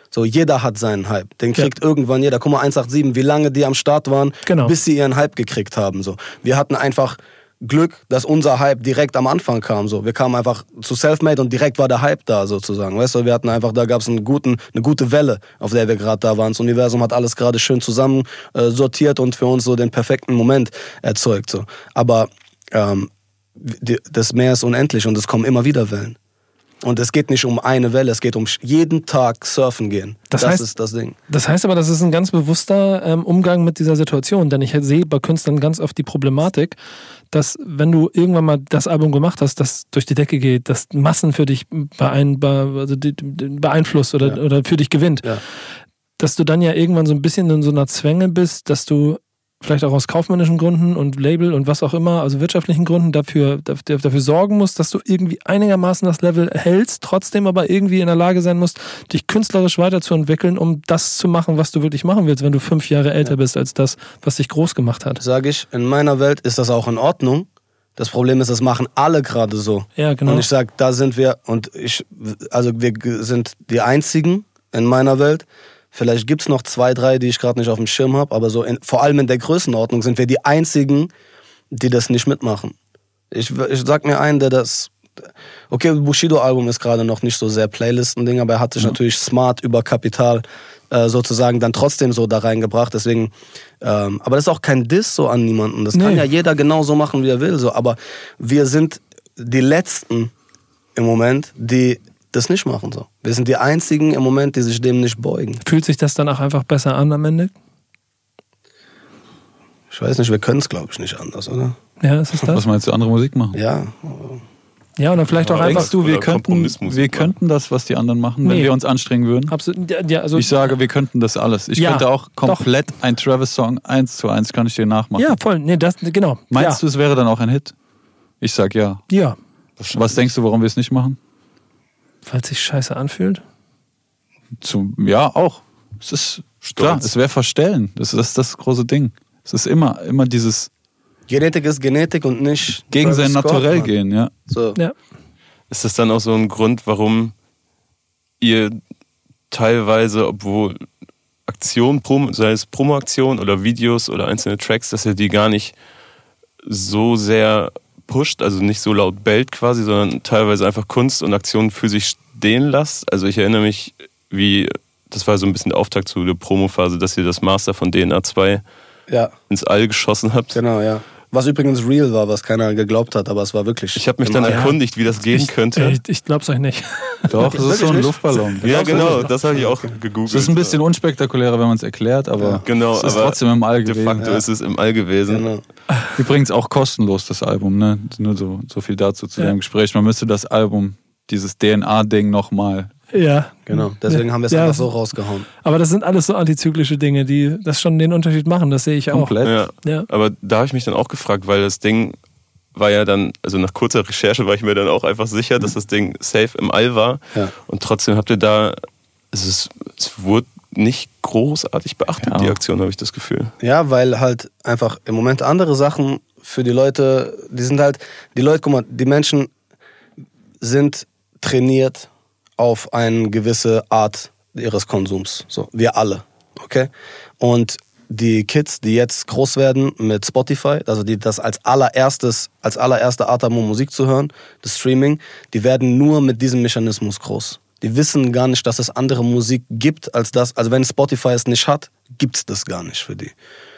So, jeder hat seinen Hype. Den Ja. kriegt irgendwann jeder. Guck mal, 187, wie lange die am Start waren, Genau. bis sie ihren Hype gekriegt haben. So, wir hatten einfach Glück, dass unser Hype direkt am Anfang kam. So, wir kamen einfach zu Selfmade und direkt war der Hype da sozusagen. Weißt du, wir hatten einfach, da gab es einen guten, eine gute Welle, auf der wir gerade da waren. Das Universum hat alles gerade schön zusammen äh, sortiert und für uns so den perfekten Moment erzeugt. So, aber ähm, das Meer ist unendlich und es kommen immer wieder Wellen. Und es geht nicht um eine Welle, es geht um jeden Tag surfen gehen. Das Das, heißt- ist das Ding. Das heißt aber, das ist ein ganz bewusster ähm, Umgang mit dieser Situation, denn ich sehe bei Künstlern ganz oft die Problematik, dass wenn du irgendwann mal das Album gemacht hast, das durch die Decke geht, das Massen für dich beein, also beeinflusst oder, Ja. oder für dich gewinnt, Ja. dass du dann ja irgendwann so ein bisschen in so einer Zwänge bist, dass du vielleicht auch aus kaufmännischen Gründen und Label und was auch immer, also wirtschaftlichen Gründen dafür, dafür, dafür sorgen musst, dass du irgendwie einigermaßen das Level hältst, trotzdem aber irgendwie in der Lage sein musst, dich künstlerisch weiterzuentwickeln, um das zu machen, was du wirklich machen willst, wenn du fünf Jahre älter bist als das, was dich groß gemacht hat. Sage ich, in meiner Welt ist das auch in Ordnung. Das Problem ist, das machen alle gerade so. Ja, genau. Und ich sag, da sind wir, und ich, also wir sind die einzigen in meiner Welt. Vielleicht gibt's noch zwei, drei, die ich gerade nicht auf dem Schirm habe, aber so in, vor allem in der Größenordnung sind wir die einzigen, die das nicht mitmachen. Ich, ich sag mir einen, der das okay, Bushido-Album ist gerade noch nicht so sehr Playlisten-Ding, aber er hat sich natürlich smart über Kapital äh, sozusagen dann trotzdem so da reingebracht. Deswegen, ähm, aber das ist auch kein Diss so an niemanden. Das kann Nee. ja jeder genauso machen, wie er will. So. Aber wir sind die Letzten im Moment, die das nicht machen. So. Wir sind die Einzigen im Moment, die sich dem nicht beugen. Fühlt sich das dann auch einfach besser an am Ende? Ich weiß nicht, wir können es, glaube ich, nicht anders, oder? Ja, ist es das? Was meinst du, andere Musik machen? Ja, Ja, oder vielleicht auch Aber einfach. Du, wir könnten, wir könnten das, was die anderen machen, wenn Nee. wir uns anstrengen würden? Absolut, ja, ja, also, Ich sage, wir könnten das alles. Ich Ja, könnte auch doch. komplett ein Travis-Song eins zu eins kann ich dir nachmachen. ja, voll. Nee, das, genau. Meinst ja. du, es wäre dann auch ein Hit? Ich sag ja. Ja, Was denkst du, warum wir es nicht machen? Weil es sich scheiße anfühlt. Zu, ja, auch. Es ist klar, es wäre verstellen. Das ist das, ist das große Ding. Es ist immer, immer dieses Genetik ist Genetik und nicht gegen sein Naturell Mann. gehen, ja. So. Ja. Ist das dann auch so ein Grund, warum ihr teilweise, obwohl Aktionen, sei es Promoaktionen oder Videos oder einzelne Tracks, dass ihr die gar nicht so sehr pusht, also nicht so laut bellt quasi, sondern teilweise einfach Kunst und Aktionen für sich stehen lasst? Also ich erinnere mich, wie, das war so ein bisschen der Auftakt zu der Promophase, dass ihr das Master von DNA 2 Ja, ins All geschossen habt. genau, ja. Was übrigens real war, was keiner geglaubt hat, aber es war wirklich. Ich habe mich dann erkundigt, wie das gehen Ich, könnte. ich, ich glaub's euch nicht. Doch, das ist so ein nicht? Luftballon. Ja, genau, das habe ich auch gegoogelt. Es ist ein bisschen unspektakulärer, wenn man es erklärt, aber Ja. Genau, es ist aber trotzdem im All De gewesen. facto ist es im All gewesen. Genau. Übrigens auch kostenlos, das Album, ne? Nur so, so viel dazu zu Ja. dem Gespräch. Man müsste das Album, dieses DNA-Ding nochmal. Ja. Genau. Deswegen haben wir es Ja. einfach so rausgehauen. Aber das sind alles so antizyklische Dinge, die das schon den Unterschied machen. Das sehe ich auch. Komplett. Ja. Ja. Aber da habe ich mich dann auch gefragt, weil das Ding war ja dann, also nach kurzer Recherche war ich mir dann auch einfach sicher, dass das Ding safe im All war. Ja. Und trotzdem habt ihr da, es, ist, es wurde nicht großartig beachtet, Ja. die Aktion, habe ich das Gefühl. Ja, weil halt einfach im Moment andere Sachen für die Leute, die sind halt, die Leute, guck mal, die Menschen sind trainiert auf eine gewisse Art ihres Konsums. So, wir alle, okay? Und die Kids, die jetzt groß werden mit Spotify, also die das als allererstes, als allererste Art haben, um Musik zu hören, das Streaming, die werden nur mit diesem Mechanismus groß. Die wissen gar nicht, dass es andere Musik gibt als das. Also wenn Spotify es nicht hat, gibt's das gar nicht für die.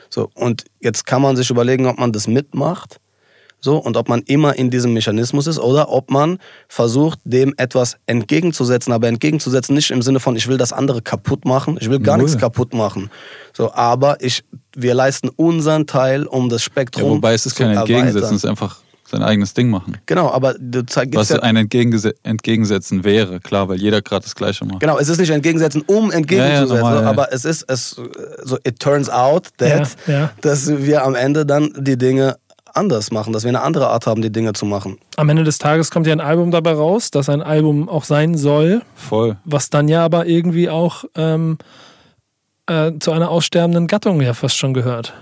So und jetzt kann man sich überlegen, ob man das mitmacht, so und ob man immer in diesem Mechanismus ist oder ob man versucht, dem etwas entgegenzusetzen, aber entgegenzusetzen nicht im Sinne von, ich will das andere kaputt machen, ich will gar Null. nichts kaputt machen. So, aber ich, wir leisten unseren Teil, um das Ja, Spektrum wobei es ist zu kein Entgegensetzen, erweitern. es ist einfach sein eigenes Ding machen. Genau, aber du zeigst Was ja, ein Entgegengese Entgegensetzen wäre, klar, weil jeder gerade das Gleiche macht. Genau, es ist nicht entgegensetzen, um entgegenzusetzen, Ja, ja, normal, ja. aber es ist, es, so, it turns out that, Ja, ja. dass wir am Ende dann die Dinge anders machen, dass wir eine andere Art haben, die Dinge zu machen. Am Ende des Tages kommt ja ein Album dabei raus, das ein Album auch sein soll, Voll. was dann ja aber irgendwie auch ähm, äh, zu einer aussterbenden Gattung ja fast schon gehört.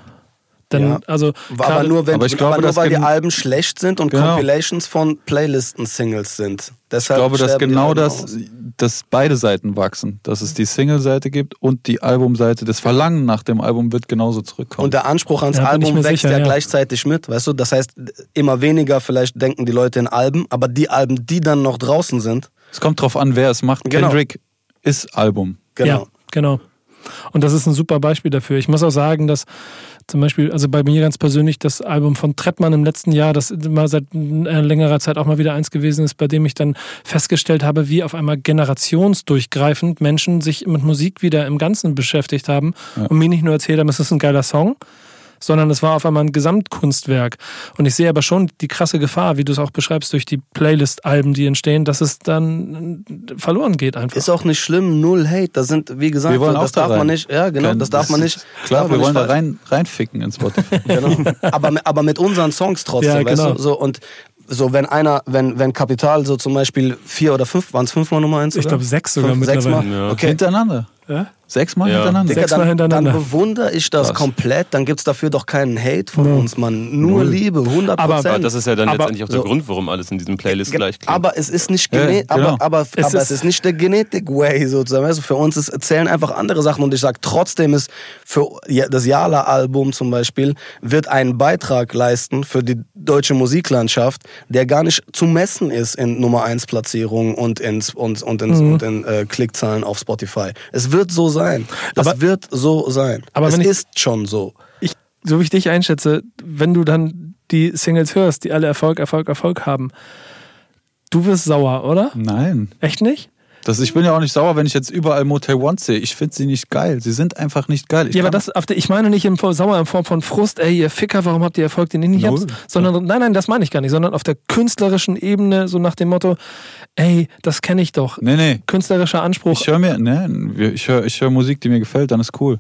Denn, Ja. also, Aber gerade- nur, wenn, aber ich glaube, aber nur weil die Alben schlecht sind und Genau. Compilations von Playlisten-Singles sind. Deshalb Ich glaube, dass genau das, aus. dass beide Seiten wachsen. Dass es die Single-Seite gibt und die Albumseite. Das Verlangen nach dem Album wird genauso zurückkommen. Und der Anspruch ans Ja, Album wächst sicher, ja, ja. gleichzeitig mit, weißt du? Das heißt, immer weniger vielleicht denken die Leute in Alben, aber die Alben, die dann noch draußen sind, es kommt drauf an, wer es macht. Genau. Kendrick ist Album. genau. Ja, genau. Und das ist ein super Beispiel dafür. Ich muss auch sagen, dass zum Beispiel, also bei mir ganz persönlich, das Album von Trettmann im letzten Jahr, das mal seit äh, längerer Zeit auch mal wieder eins gewesen ist, bei dem ich dann festgestellt habe, wie auf einmal generationsdurchgreifend Menschen sich mit Musik wieder im Ganzen beschäftigt haben und mir nicht nur erzählt haben, es ist ein geiler Song, sondern es war auf einmal ein Gesamtkunstwerk. Und ich sehe aber schon die krasse Gefahr, wie du es auch beschreibst, durch die Playlist-Alben, die entstehen, dass es dann äh, verloren geht einfach. Ist auch nicht schlimm, null Hate. Das sind, wie gesagt, Wir wollen das auch da darf man rein. nicht, ja genau, Kein- das darf man nicht. Klar, wir man wollen da rein, reinficken in Spotify. Genau. aber, mit- aber mit unseren Songs trotzdem, Ja, weißt genau. du? So, und so, wenn einer, wenn, wenn Kapital so zum Beispiel vier oder fünf, waren es fünfmal Nummer eins? Ich glaube, sechs sogar Fünf, mittlerweile. Sechsmal? Ja. Okay. Hintereinander. Ja? Sechsmal Ja. hintereinander. Sechs- Sechsmal dann, dann hintereinander. bewundere ich das Krass. komplett. Dann gibt es dafür doch keinen Hate von Null. uns, Mann. Nur Null. Liebe, 100 Aber- Aber das ist ja dann Aber letztendlich auch der so- Grund, warum alles in diesem Playlist gleich klingt. Aber es ist nicht Ja, gene genau. aber, aber, Es aber ist- es ist nicht der Genetik-Way sozusagen. Also für uns ist, zählen einfach andere Sachen und ich sage trotzdem ist für ja- das Yala-Album zum Beispiel wird einen Beitrag leisten für die deutsche Musiklandschaft, der gar nicht zu messen ist in Nummer 1 Platzierungen und ins und, und, ins, Mhm. und in äh, Klickzahlen auf Spotify. Es wird so sein. Das Aber- wird so sein. Aber es ich- ist schon so. ich, so wie ich dich einschätze, wenn du dann die Singles hörst, die alle Erfolg, Erfolg, Erfolg haben, du wirst sauer, oder? Nein. Echt nicht? Das, ich bin ja auch nicht sauer, wenn ich jetzt überall Motel One sehe. Ich finde sie nicht geil. Sie sind einfach nicht geil. Ich ja, aber das, auf der, ich meine nicht im sauer in Form von Frust, ey, ihr Ficker, warum habt ihr Erfolg, den ihr nicht habt? Sondern, nein, nein, das meine ich gar nicht, sondern auf der künstlerischen Ebene, so nach dem Motto, ey, das kenne ich doch. Nee, nee. Künstlerischer Anspruch. Ich höre mir, nee, ich höre ich hör Musik, die mir gefällt, dann ist cool.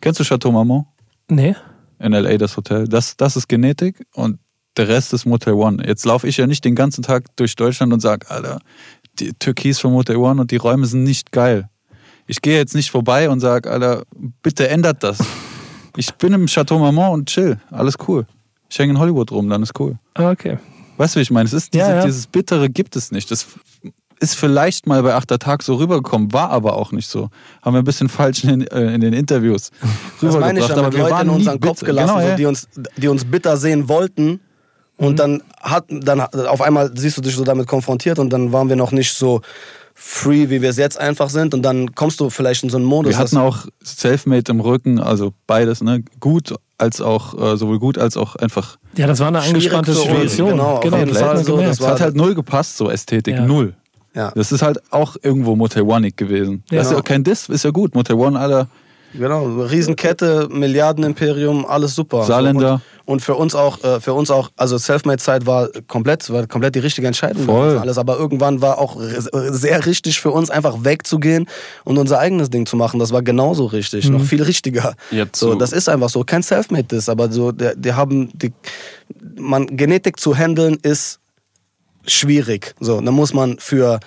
Kennst du Chateau Marmont? nee. In L.A. das Hotel. Das, das ist Genetik und der Rest ist Motel One. Jetzt laufe ich ja nicht den ganzen Tag durch Deutschland und sage, Alter, die Türkis von Motel One und die Räume sind nicht geil. Ich gehe jetzt nicht vorbei und sage, Alter, bitte ändert das. Ich bin im Chateau Marmont und chill. Alles cool. Ich hänge in Hollywood rum, dann ist cool. Ah, Okay. Weißt du, wie ich meine? Es ist diese, Ja, ja. dieses Bittere gibt es nicht. Das ist vielleicht mal bei Achter Tag so rübergekommen, war aber auch nicht so. Haben wir ein bisschen falsch in, äh, in den Interviews Das meine ich ja, aber wir Leuten waren in unseren Kopf gelassen, Genau, so, die, uns, die uns bitter sehen wollten. Und Mhm. dann hat, dann auf einmal siehst du dich so damit konfrontiert und dann waren wir noch nicht so free, wie wir es jetzt einfach sind. Und dann kommst du vielleicht in so einen Modus. Wir hatten auch Selfmade im Rücken, also beides, ne? Gut als auch, äh, sowohl gut als auch einfach. Ja, das war eine angespannte Situation. genau, genau das man so, das Es war- hat halt null gepasst, so Ästhetik, Ja. null. ja, Das ist halt auch irgendwo Motel One-ig gewesen. Ja. Das ist ja auch kein Diss, ist ja gut. Motel One, Alter, genau. Riesenkette, Milliardenimperium, alles super. Saarländer. Und, und für uns auch, äh, für uns auch, also Selfmade-Zeit war komplett, war komplett die richtige Entscheidung. Voll. Alles, aber irgendwann war auch sehr richtig für uns, einfach wegzugehen und unser eigenes Ding zu machen. Das war genauso richtig, noch viel richtiger. So, so- das ist einfach so. Kein Selfmade ist, aber so, die, die haben, die, man, Genetik zu handeln ist schwierig. So, da muss man für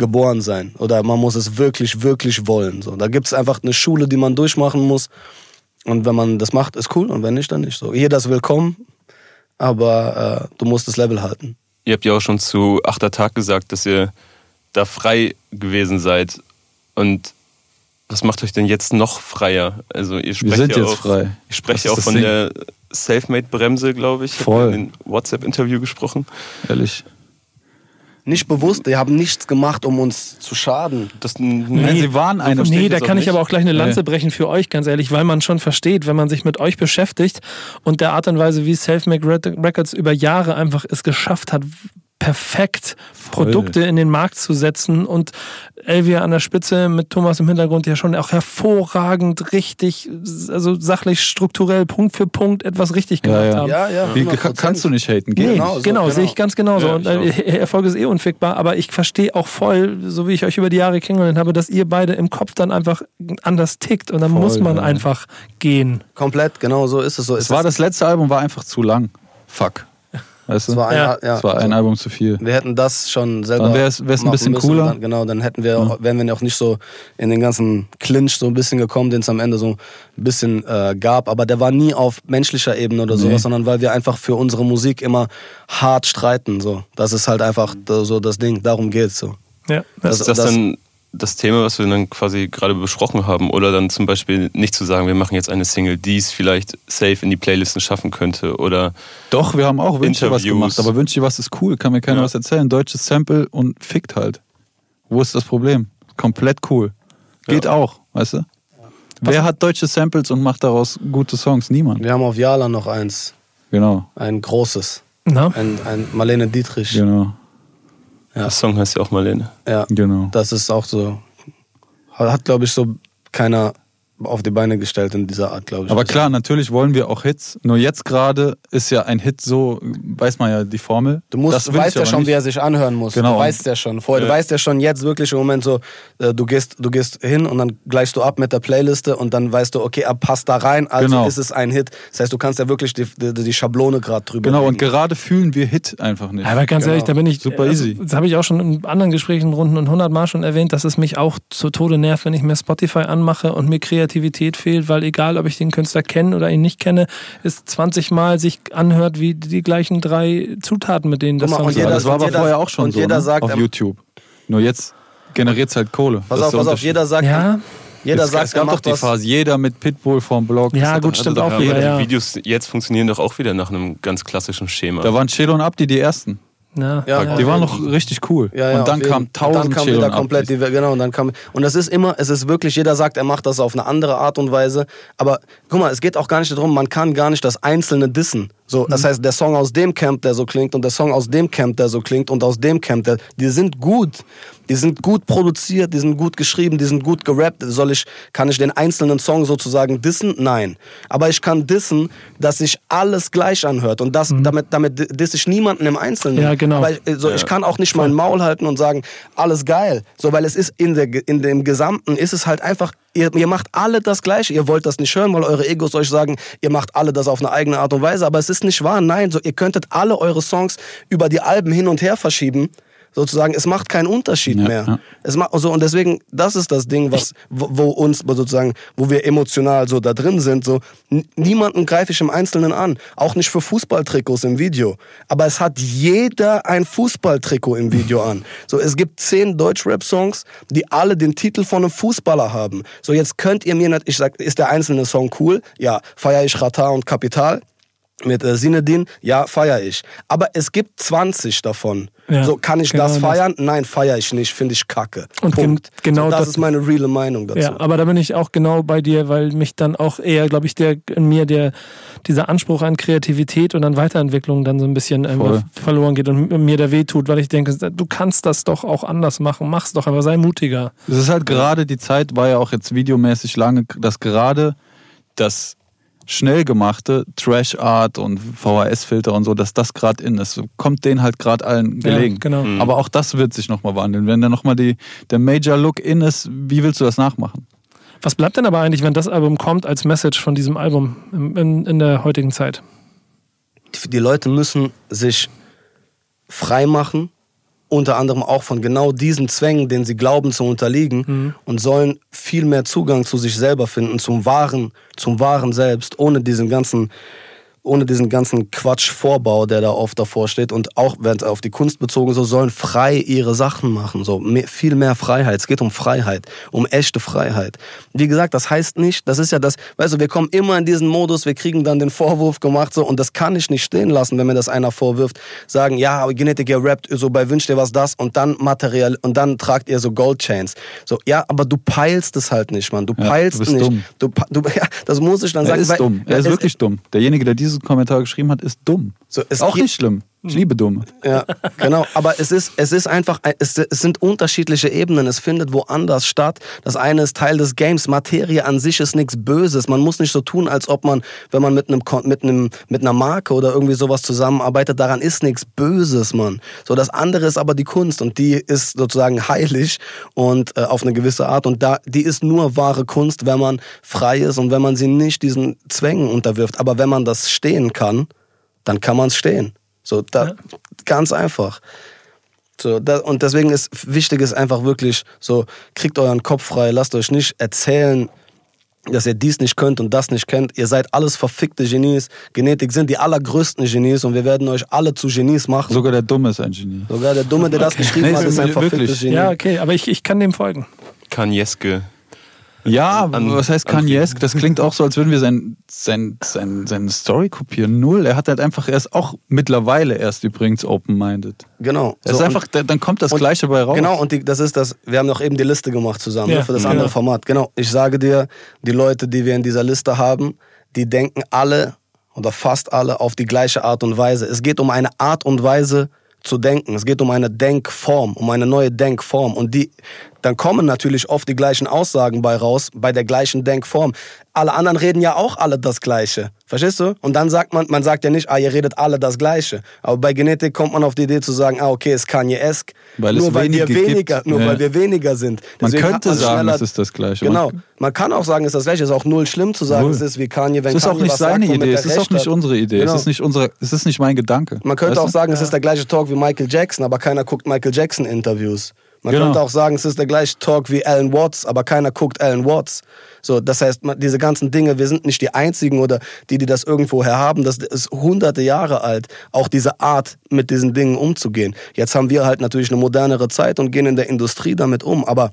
geboren sein oder man muss es wirklich, wirklich wollen. So, da gibt es einfach eine Schule, die man durchmachen muss. Und wenn man das macht, ist cool und wenn nicht, dann nicht. So, jeder ist willkommen, aber äh, du musst das Level halten. Ihr habt ja auch schon zu Achter Tag gesagt, dass ihr da frei gewesen seid. Und was macht euch denn jetzt noch freier? Also ihr sprecht sind ja jetzt auch, frei. Ist ja auch von Ding. der Selfmade-Bremse, glaube ich. Voll. Ihr In dem WhatsApp-Interview gesprochen. ehrlich. Nicht bewusst, die haben nichts gemacht, um uns zu schaden. Das, Nein, sie waren eine. Nee, da kann ich aber auch gleich eine Lanze Nee. brechen für euch, ganz ehrlich, weil man schon versteht, wenn man sich mit euch beschäftigt und der Art und Weise, wie Selfmade Records über Jahre einfach es geschafft hat, perfekt Produkte in den Markt zu setzen und Elvia an der Spitze mit Thomas im Hintergrund ja schon auch hervorragend richtig, also sachlich, strukturell, Punkt für Punkt etwas richtig gemacht Ja, ja. haben. Ja, ja. Wie, 100%. kannst du nicht haten? Geht Nee, Genau genau, so, genau. sehe ich ganz genauso. Ja, und äh, Erfolg ist eh unfickbar, aber ich verstehe auch voll, so wie ich euch über die Jahre kennengelernt habe, dass ihr beide im Kopf dann einfach anders tickt und dann Voll, muss man ja. einfach gehen. Komplett, genau so ist es so. Es war das letzte Album, war einfach zu lang. Fuck. Weißt du? es war ein, Ja. ja. Es war ein Album zu viel. Wir hätten das schon selber. Dann wär's- wär's ein bisschen müssen. cooler. Dann, genau, dann hätten wir, wären wir auch nicht so in den ganzen Clinch so ein bisschen gekommen, den es am Ende so ein bisschen äh, gab. Aber der war nie auf menschlicher Ebene oder Nee. sowas, sondern weil wir einfach für unsere Musik immer hart streiten. So. Das ist halt einfach so das Ding. Darum geht's so. Ja, Das- Ist das, das- dann das Thema, was wir dann quasi gerade besprochen haben? Oder dann zum Beispiel nicht zu sagen, wir machen jetzt eine Single, die es vielleicht safe in die Playlisten schaffen könnte? Oder Doch, wir haben auch Wünsche was Interviews. gemacht, aber Wünsche was ist cool, kann mir keiner Ja. was erzählen. Deutsches Sample und fickt halt. Wo ist das Problem? Komplett cool. Geht auch, weißt du? Wer hat deutsche Samples und macht daraus gute Songs? Niemand. Wir haben auf Jala noch eins. Genau, Ein großes. Na? Ein, ein Marlene Dietrich. genau, Ja. der Song heißt ja auch Marlene. Ja. genau. Das ist auch so. Hat, glaube ich, so keiner auf die Beine gestellt in dieser Art, glaube ich. Aber klar, natürlich wollen wir auch Hits. Nur jetzt gerade ist ja ein Hit so, weiß man ja die Formel. Du musst, Das du weißt ja schon, nicht. wie er sich anhören muss. Genau. Du weißt ja schon. Vorher, Du weißt ja schon jetzt wirklich im Moment so, äh, du gehst, du gehst hin und dann gleichst du ab mit der Playliste und dann weißt du, okay, er passt da rein, also Genau. ist es ein Hit. Das heißt, du kannst ja wirklich die, die, die Schablone gerade drüber Genau, und legen. gerade fühlen wir Hit einfach nicht. Aber ganz Genau. ehrlich, da bin ich Super also, easy. Das habe ich auch schon in anderen Gesprächen runden und hundertmal schon erwähnt, dass es mich auch zu Tode nervt, wenn ich mir Spotify anmache und mir Kreativität fehlt, weil egal, ob ich den Künstler kenne oder ihn nicht kenne, es 20 Mal sich anhört wie die gleichen drei Zutaten, mit denen das Song und Ja, jeder- das war aber jeder- vorher auch schon und so jeder ne? sagt, auf ähm, YouTube. Nur jetzt generiert es halt Kohle. Pass auf, pass auf, jeder sagt, Ja, jeder es, sagt, es gab doch die was. Phase, jeder mit Pitbull vorm Blog. Ja, gut, stimmt doch- auch Ja, wieder, ja. die Videos jetzt funktionieren doch auch wieder nach einem ganz klassischen Schema. Da waren Chelo und Abdi die ersten. Ja, Ja, ja. Die waren noch richtig cool. Ja, ja, und dann kam tausend dann kam wieder und komplett die, genau und dann kam und das ist immer es ist wirklich jeder sagt er macht das auf eine andere Art und Weise. Aber guck mal es geht auch gar nicht darum man kann gar nicht das einzelne dissen. So das heißt der Song aus dem Camp der so klingt und der Song aus dem Camp der so klingt und aus dem Camp der die sind gut die sind gut produziert die sind gut geschrieben die sind gut gerappt soll ich kann ich den einzelnen Song sozusagen dissen nein aber ich kann dissen dass sich alles gleich anhört und das damit damit disse ich niemanden im Einzelnen Ja, genau. aber ich, so, ich kann auch nicht mein Maul halten und sagen, alles geil. So, weil es ist in, der, in dem Gesamten ist es halt einfach, ihr, ihr macht alle das Gleiche. Ihr wollt das nicht hören, weil eure Egos euch sagen, ihr macht alle das auf eine eigene Art und Weise. Aber es ist nicht wahr. Nein, so, ihr könntet alle eure Songs über die Alben hin und her verschieben. Sozusagen, es macht keinen Unterschied Ja, mehr. ja. Es macht, so, und deswegen, das ist das Ding, was, wo, wo uns sozusagen, wo wir emotional so da drin sind. So, niemanden greife ich im Einzelnen an. Auch nicht für Fußballtrikots im Video. Aber es hat jeder ein Fußballtrikot im Video an. So, es gibt zehn Deutschrap-Songs, die alle den Titel von einem Fußballer haben. So, jetzt könnt ihr mir nicht, ich sag, ist der einzelne Song cool? Ja, feier ich Rata und Kapital mit äh, Sinedin, ja, feier ich. Aber es gibt 20 davon. Ja, so, kann ich genau das das. feiern? Nein, feier ich nicht, finde ich kacke. Und gen- Punkt. genau so, das das- ist meine reale Meinung dazu. Ja, aber da bin ich auch genau bei dir, weil mich dann auch eher, glaube ich, der in mir der dieser Anspruch an Kreativität und an Weiterentwicklung dann so ein bisschen ähm, verloren geht und mir der weh tut, weil ich denke, du kannst das doch auch anders machen, mach's doch, aber sei mutiger. Es ist halt gerade die Zeit, war ja auch jetzt videomäßig lange, dass gerade das schnell gemachte Trash Art und VHS-Filter und so, dass das gerade in ist. Kommt denen halt gerade allen gelegen. Ja, genau. Mhm. Aber auch das wird sich nochmal wandeln. Wenn dann nochmal der Major Look in ist, wie willst du das nachmachen? Was bleibt denn aber eigentlich, wenn das Album kommt als Message von diesem Album in, in, in der heutigen Zeit? die Leute müssen sich frei machen, unter anderem auch von genau diesen Zwängen, denen sie glauben zu unterliegen und sollen viel mehr Zugang zu sich selber finden, zum wahren, zum wahren Selbst, ohne diesen ganzen ohne diesen ganzen Quatsch-Vorbau, der da oft davor steht und auch wenn es auf die Kunst bezogen so sollen frei ihre Sachen machen, so mehr, viel mehr Freiheit. Es geht um Freiheit, um echte Freiheit. Wie gesagt, das heißt nicht, das ist ja das, weißt du, wir kommen immer in diesen Modus, wir kriegen dann den Vorwurf gemacht so und das kann ich nicht stehen lassen, wenn mir das einer vorwirft, sagen, ja, aber Genetik, ihr rappt so bei Wünsch dir was das und dann materiell und dann tragt ihr so Goldchains. So, ja, aber du peilst es halt nicht, Mann. Du Ja, peilst du bist nicht. dumm. Du, du, ja, das muss ich dann Er sagen. ist weil- dumm. Er ist es- wirklich dumm. Derjenige, der diesen Kommentar geschrieben hat, ist dumm. So, es auch nicht schlimm. Ich liebe Dumme. Ja, genau. Aber es ist, es ist einfach, es, es sind unterschiedliche Ebenen. Es findet woanders statt. Das eine ist Teil des Games. Materie an sich ist nichts Böses. Man muss nicht so tun, als ob man, wenn man mit einem, mit einem, mit einer Marke oder irgendwie sowas zusammenarbeitet, daran ist nichts Böses, Mann. So, das andere ist aber die Kunst und die ist sozusagen heilig und äh, auf eine gewisse Art und da, die ist nur wahre Kunst, wenn man frei ist und wenn man sie nicht diesen Zwängen unterwirft. Aber wenn man das stehen kann, dann kann man es stehen. So, da, ganz einfach. So, da, und deswegen ist wichtig ist einfach wirklich so, kriegt euren Kopf frei, lasst euch nicht erzählen, dass ihr dies nicht könnt und das nicht kennt. Ihr seid alles verfickte Genies. Genetik sind die allergrößten Genies und wir werden euch alle zu Genies machen. Sogar der Dumme ist ein Genie. Sogar der Dumme, der das geschrieben Nee, hat, ist ein wirklich. verficktes Genie. Ja, okay, aber ich, ich kann dem folgen. Kanyeske. Ja, An- was heißt an- Kanyesk? Das klingt auch so, als würden wir sein, sein, sein, seine Story kopieren. Null. Er hat halt einfach, er ist auch mittlerweile erst übrigens open-minded. Genau. Er ist So, einfach, da- dann kommt das und- Gleiche bei raus. Genau, und die, das ist das, wir haben doch eben die Liste gemacht zusammen Ja, ne, für das genau. andere Format. Genau, ich sage dir, die Leute, die wir in dieser Liste haben, die denken alle oder fast alle auf die gleiche Art und Weise. Es geht um eine Art und Weise zu denken. Es geht um eine Denkform, um eine neue Denkform. Und die, dann kommen natürlich oft die gleichen Aussagen bei raus, bei der gleichen Denkform. Alle anderen reden ja auch alle das Gleiche. Verstehst du? Und dann sagt man, man sagt ja nicht, ah, ihr redet alle das Gleiche. Aber bei Genetik kommt man auf die Idee zu sagen, ah, okay, es kann esk Weil es nur weil wir wenige weniger, gibt. nur Ja. weil wir weniger sind. Man Deswegen hat könnte man sagen, es ist das Gleiche. Genau. Man- Man kann auch sagen, es ist das Gleiche. Es ist auch null schlimm zu sagen, Null. es ist wie Kanye, wenn Es ist auch Kanye nicht was sagt, seine womit Idee, es ist auch nicht unsere Idee, Genau. es ist nicht unsere, es ist nicht mein Gedanke. Man könnte Weißt auch sagen, es ist der gleiche Talk wie Michael Jackson, aber keiner guckt Michael Jackson Interviews. Man Genau. könnte auch sagen, es ist der gleiche Talk wie Alan Watts, aber keiner guckt Alan Watts. So, das heißt, diese ganzen Dinge, wir sind nicht die einzigen oder die, die das irgendwoher haben. Das ist hunderte Jahre alt, auch diese Art, mit diesen Dingen umzugehen. Jetzt haben wir halt natürlich eine modernere Zeit und gehen in der Industrie damit um, aber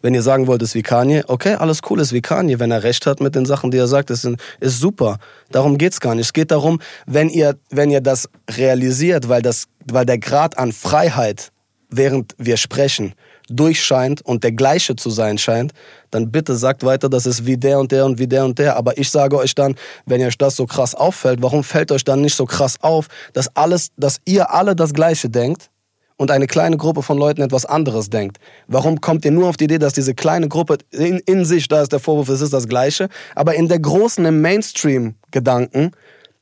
wenn ihr sagen wollt, es ist wie Kanye, okay, alles cool, ist wie Kanye. Wenn er recht hat mit den Sachen, die er sagt, ist, ist super. Darum geht's gar nicht. Es geht darum, wenn ihr, wenn ihr das realisiert, weil, das, weil der Grad an Freiheit, während wir sprechen, durchscheint und der gleiche zu sein scheint, dann bitte sagt weiter, das ist wie der und der und wie der und der. Aber ich sage euch dann, wenn euch das so krass auffällt, warum fällt euch dann nicht so krass auf, dass alles, dass ihr alle das Gleiche denkt? und eine kleine Gruppe von Leuten etwas anderes denkt. Warum kommt ihr nur auf die Idee, dass diese kleine Gruppe in, in sich, da ist der Vorwurf, es ist das Gleiche, aber in der großen, im Mainstream-Gedanken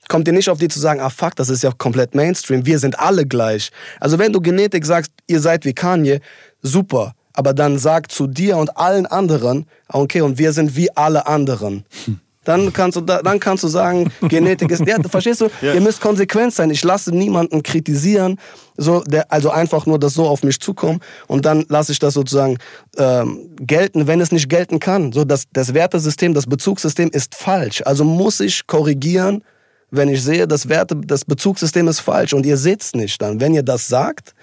kommt ihr nicht auf die zu sagen, ah fuck, das ist ja komplett Mainstream, wir sind alle gleich. Also wenn du Genetik sagst, ihr seid wie Kanye, super, aber dann sag zu dir und allen anderen, ah, okay, und wir sind wie alle anderen. Dann kannst du, da- dann kannst du sagen, Genetik ist. Ja, verstehst du? Ihr müsst konsequent sein. Ich lasse niemanden kritisieren, so, der, also einfach nur das so auf mich zukommen und dann lasse ich das sozusagen ähm, gelten, wenn es nicht gelten kann. So, das, das Wertesystem, das Bezugssystem ist falsch. Also muss ich korrigieren, wenn ich sehe, das Werte, das Bezugssystem ist falsch und ihr seht's nicht. Dann, wenn ihr das sagt,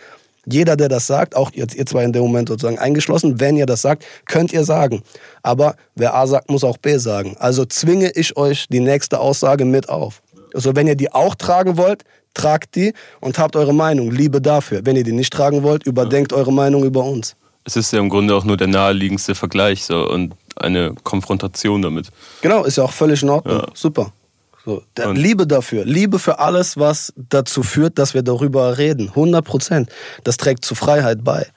jeder, der das sagt, auch jetzt ihr zwei in dem Moment sozusagen eingeschlossen, wenn ihr das sagt, könnt ihr sagen. Aber wer A sagt, muss auch B sagen. Also zwinge ich euch die nächste Aussage mit auf. Also wenn ihr die auch tragen wollt, tragt die und habt eure Meinung. Liebe dafür. Wenn ihr die nicht tragen wollt, überdenkt eure Meinung über uns. Es ist ja im Grunde auch nur der naheliegendste Vergleich so, und eine Konfrontation damit. Genau, ist ja auch völlig in Ordnung. Ja. Super. So, der, Liebe dafür. Liebe für alles, was dazu führt, dass wir darüber reden. 100 Prozent. Das trägt zu Freiheit bei.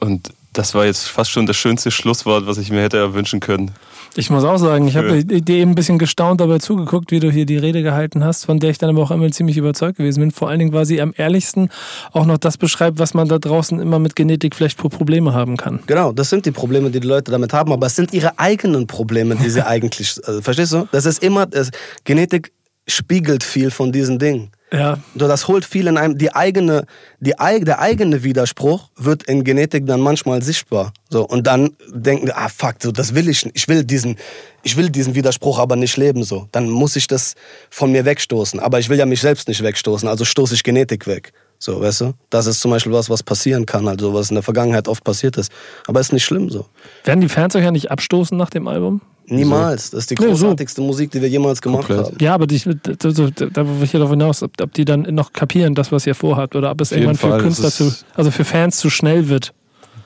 Und das war jetzt fast schon das schönste Schlusswort, was ich mir hätte erwünschen können. Ich muss auch sagen, ich habe dir eben ein bisschen gestaunt dabei zugeguckt, wie du hier die Rede gehalten hast, von der ich dann aber auch immer ziemlich überzeugt gewesen bin. Vor allen Dingen, weil sie am ehrlichsten auch noch das beschreibt, was man da draußen immer mit Genetik vielleicht für Probleme haben kann. Genau, das sind die Probleme, die die Leute damit haben, aber es sind ihre eigenen Probleme, die sie eigentlich, äh, verstehst du? Das ist immer, das, Genetik spiegelt viel von diesen Dingen. Ja, So, das holt viel in einem, die eigene, die, der eigene Widerspruch wird in Genetik dann manchmal sichtbar. So, und dann denken, ah fuck, so, das will ich nicht. Ich will diesen, ich will diesen Widerspruch aber nicht leben, so. Dann muss ich das von mir wegstoßen. Aber ich will ja mich selbst nicht wegstoßen, also stoße ich Genetik weg. So, weißt du? Das ist zum Beispiel was, was passieren kann, also was in der Vergangenheit oft passiert ist. Aber ist nicht schlimm, so. werden die Fans euch ja nicht abstoßen nach dem Album? Niemals. Das ist die Nee, so. großartigste Musik, die wir jemals gemacht Komplett. haben. Ja, aber die, da, da, da will ich ja darauf hinaus, ob, ob die dann noch kapieren, das, was ihr vorhabt, oder ob es Auf irgendwann für Fall, Künstler zu, also für Fans zu schnell wird.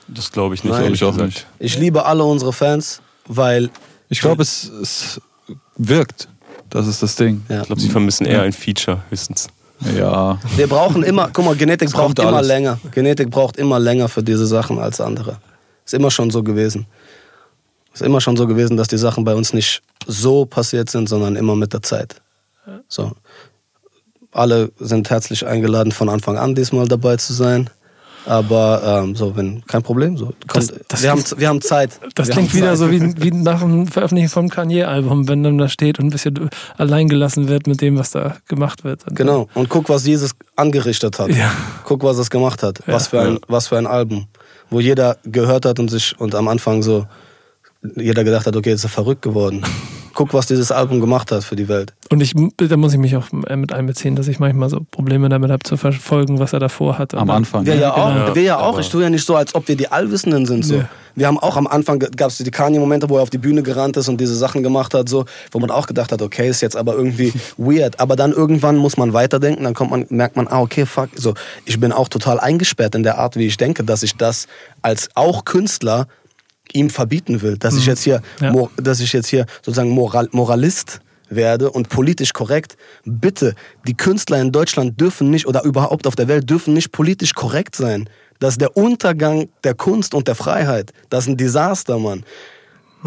Das glaube ich nicht. Nein. ich auch nicht. Ich liebe alle unsere Fans, weil Ich glaube, es, es wirkt. Das ist das Ding. Ja. Ich glaube, sie vermissen eher ein Feature, höchstens. Ja. Wir brauchen immer, guck mal, Genetik Es braucht immer alles. länger. Genetik braucht immer länger für diese Sachen als andere. Ist immer schon so gewesen. Ist immer schon so gewesen, dass die Sachen bei uns nicht so passiert sind, sondern immer mit der Zeit. So. Alle sind herzlich eingeladen, von Anfang an diesmal dabei zu sein. Aber ähm, so, wenn kein Problem, so kommt, Das- das wir, haben, ist- wir haben Zeit. Das wir klingt haben wieder Zeit. so wie, wie nach dem Veröffentlichen vom Kanye-Album, wenn dann da steht und ein bisschen allein gelassen wird mit dem, was da gemacht wird. Genau. Und guck, was Jesus angerichtet hat. Ja. Guck, was es gemacht hat. Was, für ein, Ja. was für ein Album. Wo jeder gehört hat und sich und am Anfang so jeder gedacht hat, okay, jetzt ist er verrückt geworden. Guck, was dieses Album gemacht hat für die Welt. Und ich, da muss ich mich auch mit einbeziehen, dass ich manchmal so Probleme damit habe, zu verfolgen, was er davor hatte. Am Anfang. Wir ja, auch. genau. Wir ja auch. Ich tue ja nicht so, als ob wir die Allwissenden sind. So. Nee. Wir haben auch am Anfang gab es die Kanye-Momente, wo er auf die Bühne gerannt ist und diese Sachen gemacht hat, so, wo man auch gedacht hat, okay, ist jetzt aber irgendwie weird. Aber dann irgendwann muss man weiterdenken, dann kommt man, merkt man, ah, okay, fuck, so, ich bin auch total eingesperrt in der Art, wie ich denke, dass ich das als auch Künstler ihm verbieten will. Dass ich jetzt hier, Ja. dass ich jetzt hier sozusagen Moral, Moralist werde und politisch korrekt, bitte, die Künstler in Deutschland dürfen nicht oder überhaupt auf der Welt dürfen nicht politisch korrekt sein. Das ist der Untergang der Kunst und der Freiheit. Das ist ein Desaster, Mann.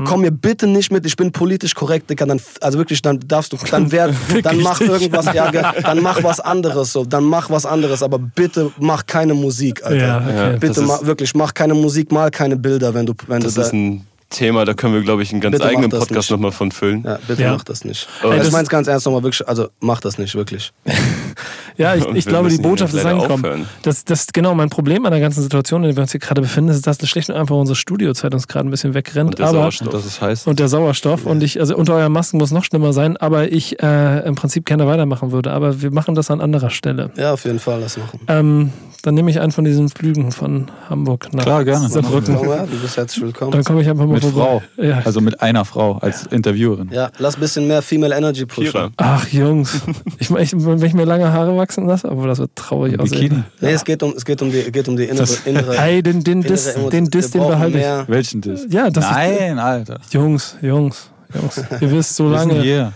Komm mir bitte nicht mit, ich bin politisch korrekt, Digga, dann, also wirklich, dann darfst du, dann wer, dann mach irgendwas, ja, dann mach was anderes, so, dann mach was anderes, aber bitte mach keine Musik, Alter. Ja, okay. Ja, Bitte ist- wirklich, mach keine Musik, mal keine Bilder, wenn du, wenn Das du ist da, ein Thema, da können wir, glaube ich, einen ganz Bitte eigenen Podcast nochmal von füllen. ja, bitte Ja. mach das nicht. Aber also das- ich meine es ganz ernst nochmal, wirklich, also mach das nicht, wirklich. Ja, ich, ich glaube, die Botschaft ist angekommen. Das, das genau mein Problem an der ganzen Situation, in der wir uns hier gerade befinden, ist, dass schlicht und einfach unsere Studiozeit uns gerade ein bisschen wegrennt. Und der aber Sauerstoff. Und das ist heiß. und der Sauerstoff und ich, also unter euren Masken muss noch schlimmer sein, aber ich äh, im Prinzip gerne weitermachen würde. Aber wir machen das an anderer Stelle. Ja, auf jeden Fall, das machen. Ähm, dann nehme ich einen von diesen Flügen von Hamburg nach Klar, gerne. Saarbrücken. Ja, du bist herzlich willkommen. Dann komme ich einfach mal mit vorbei. Frau. Ja. Also mit einer Frau als Interviewerin. Ja, lass ein bisschen mehr Female Energy pushen. Ach Jungs, ich, ich, wenn ich mir lange Haare wachsen lasse, aber das wird traurig Bikini. aussehen. Nee, es geht um, es geht um die, geht um die innere, innere, Ey, den, den innere Diss, den, Diss, Wir den behalte ich. mehr- Welchen Diss? Ja, das Nein, Alter. ist. Jungs, Jungs, Jungs. Ihr wisst so lange. hier.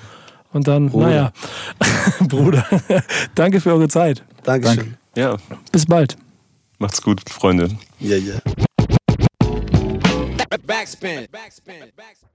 Und dann, Bruder. naja. Bruder. Danke für eure Zeit. Dankeschön. Ja, Bis bald. macht's gut, Freunde. Ja, ja. Backspin. Backspin. Backspin.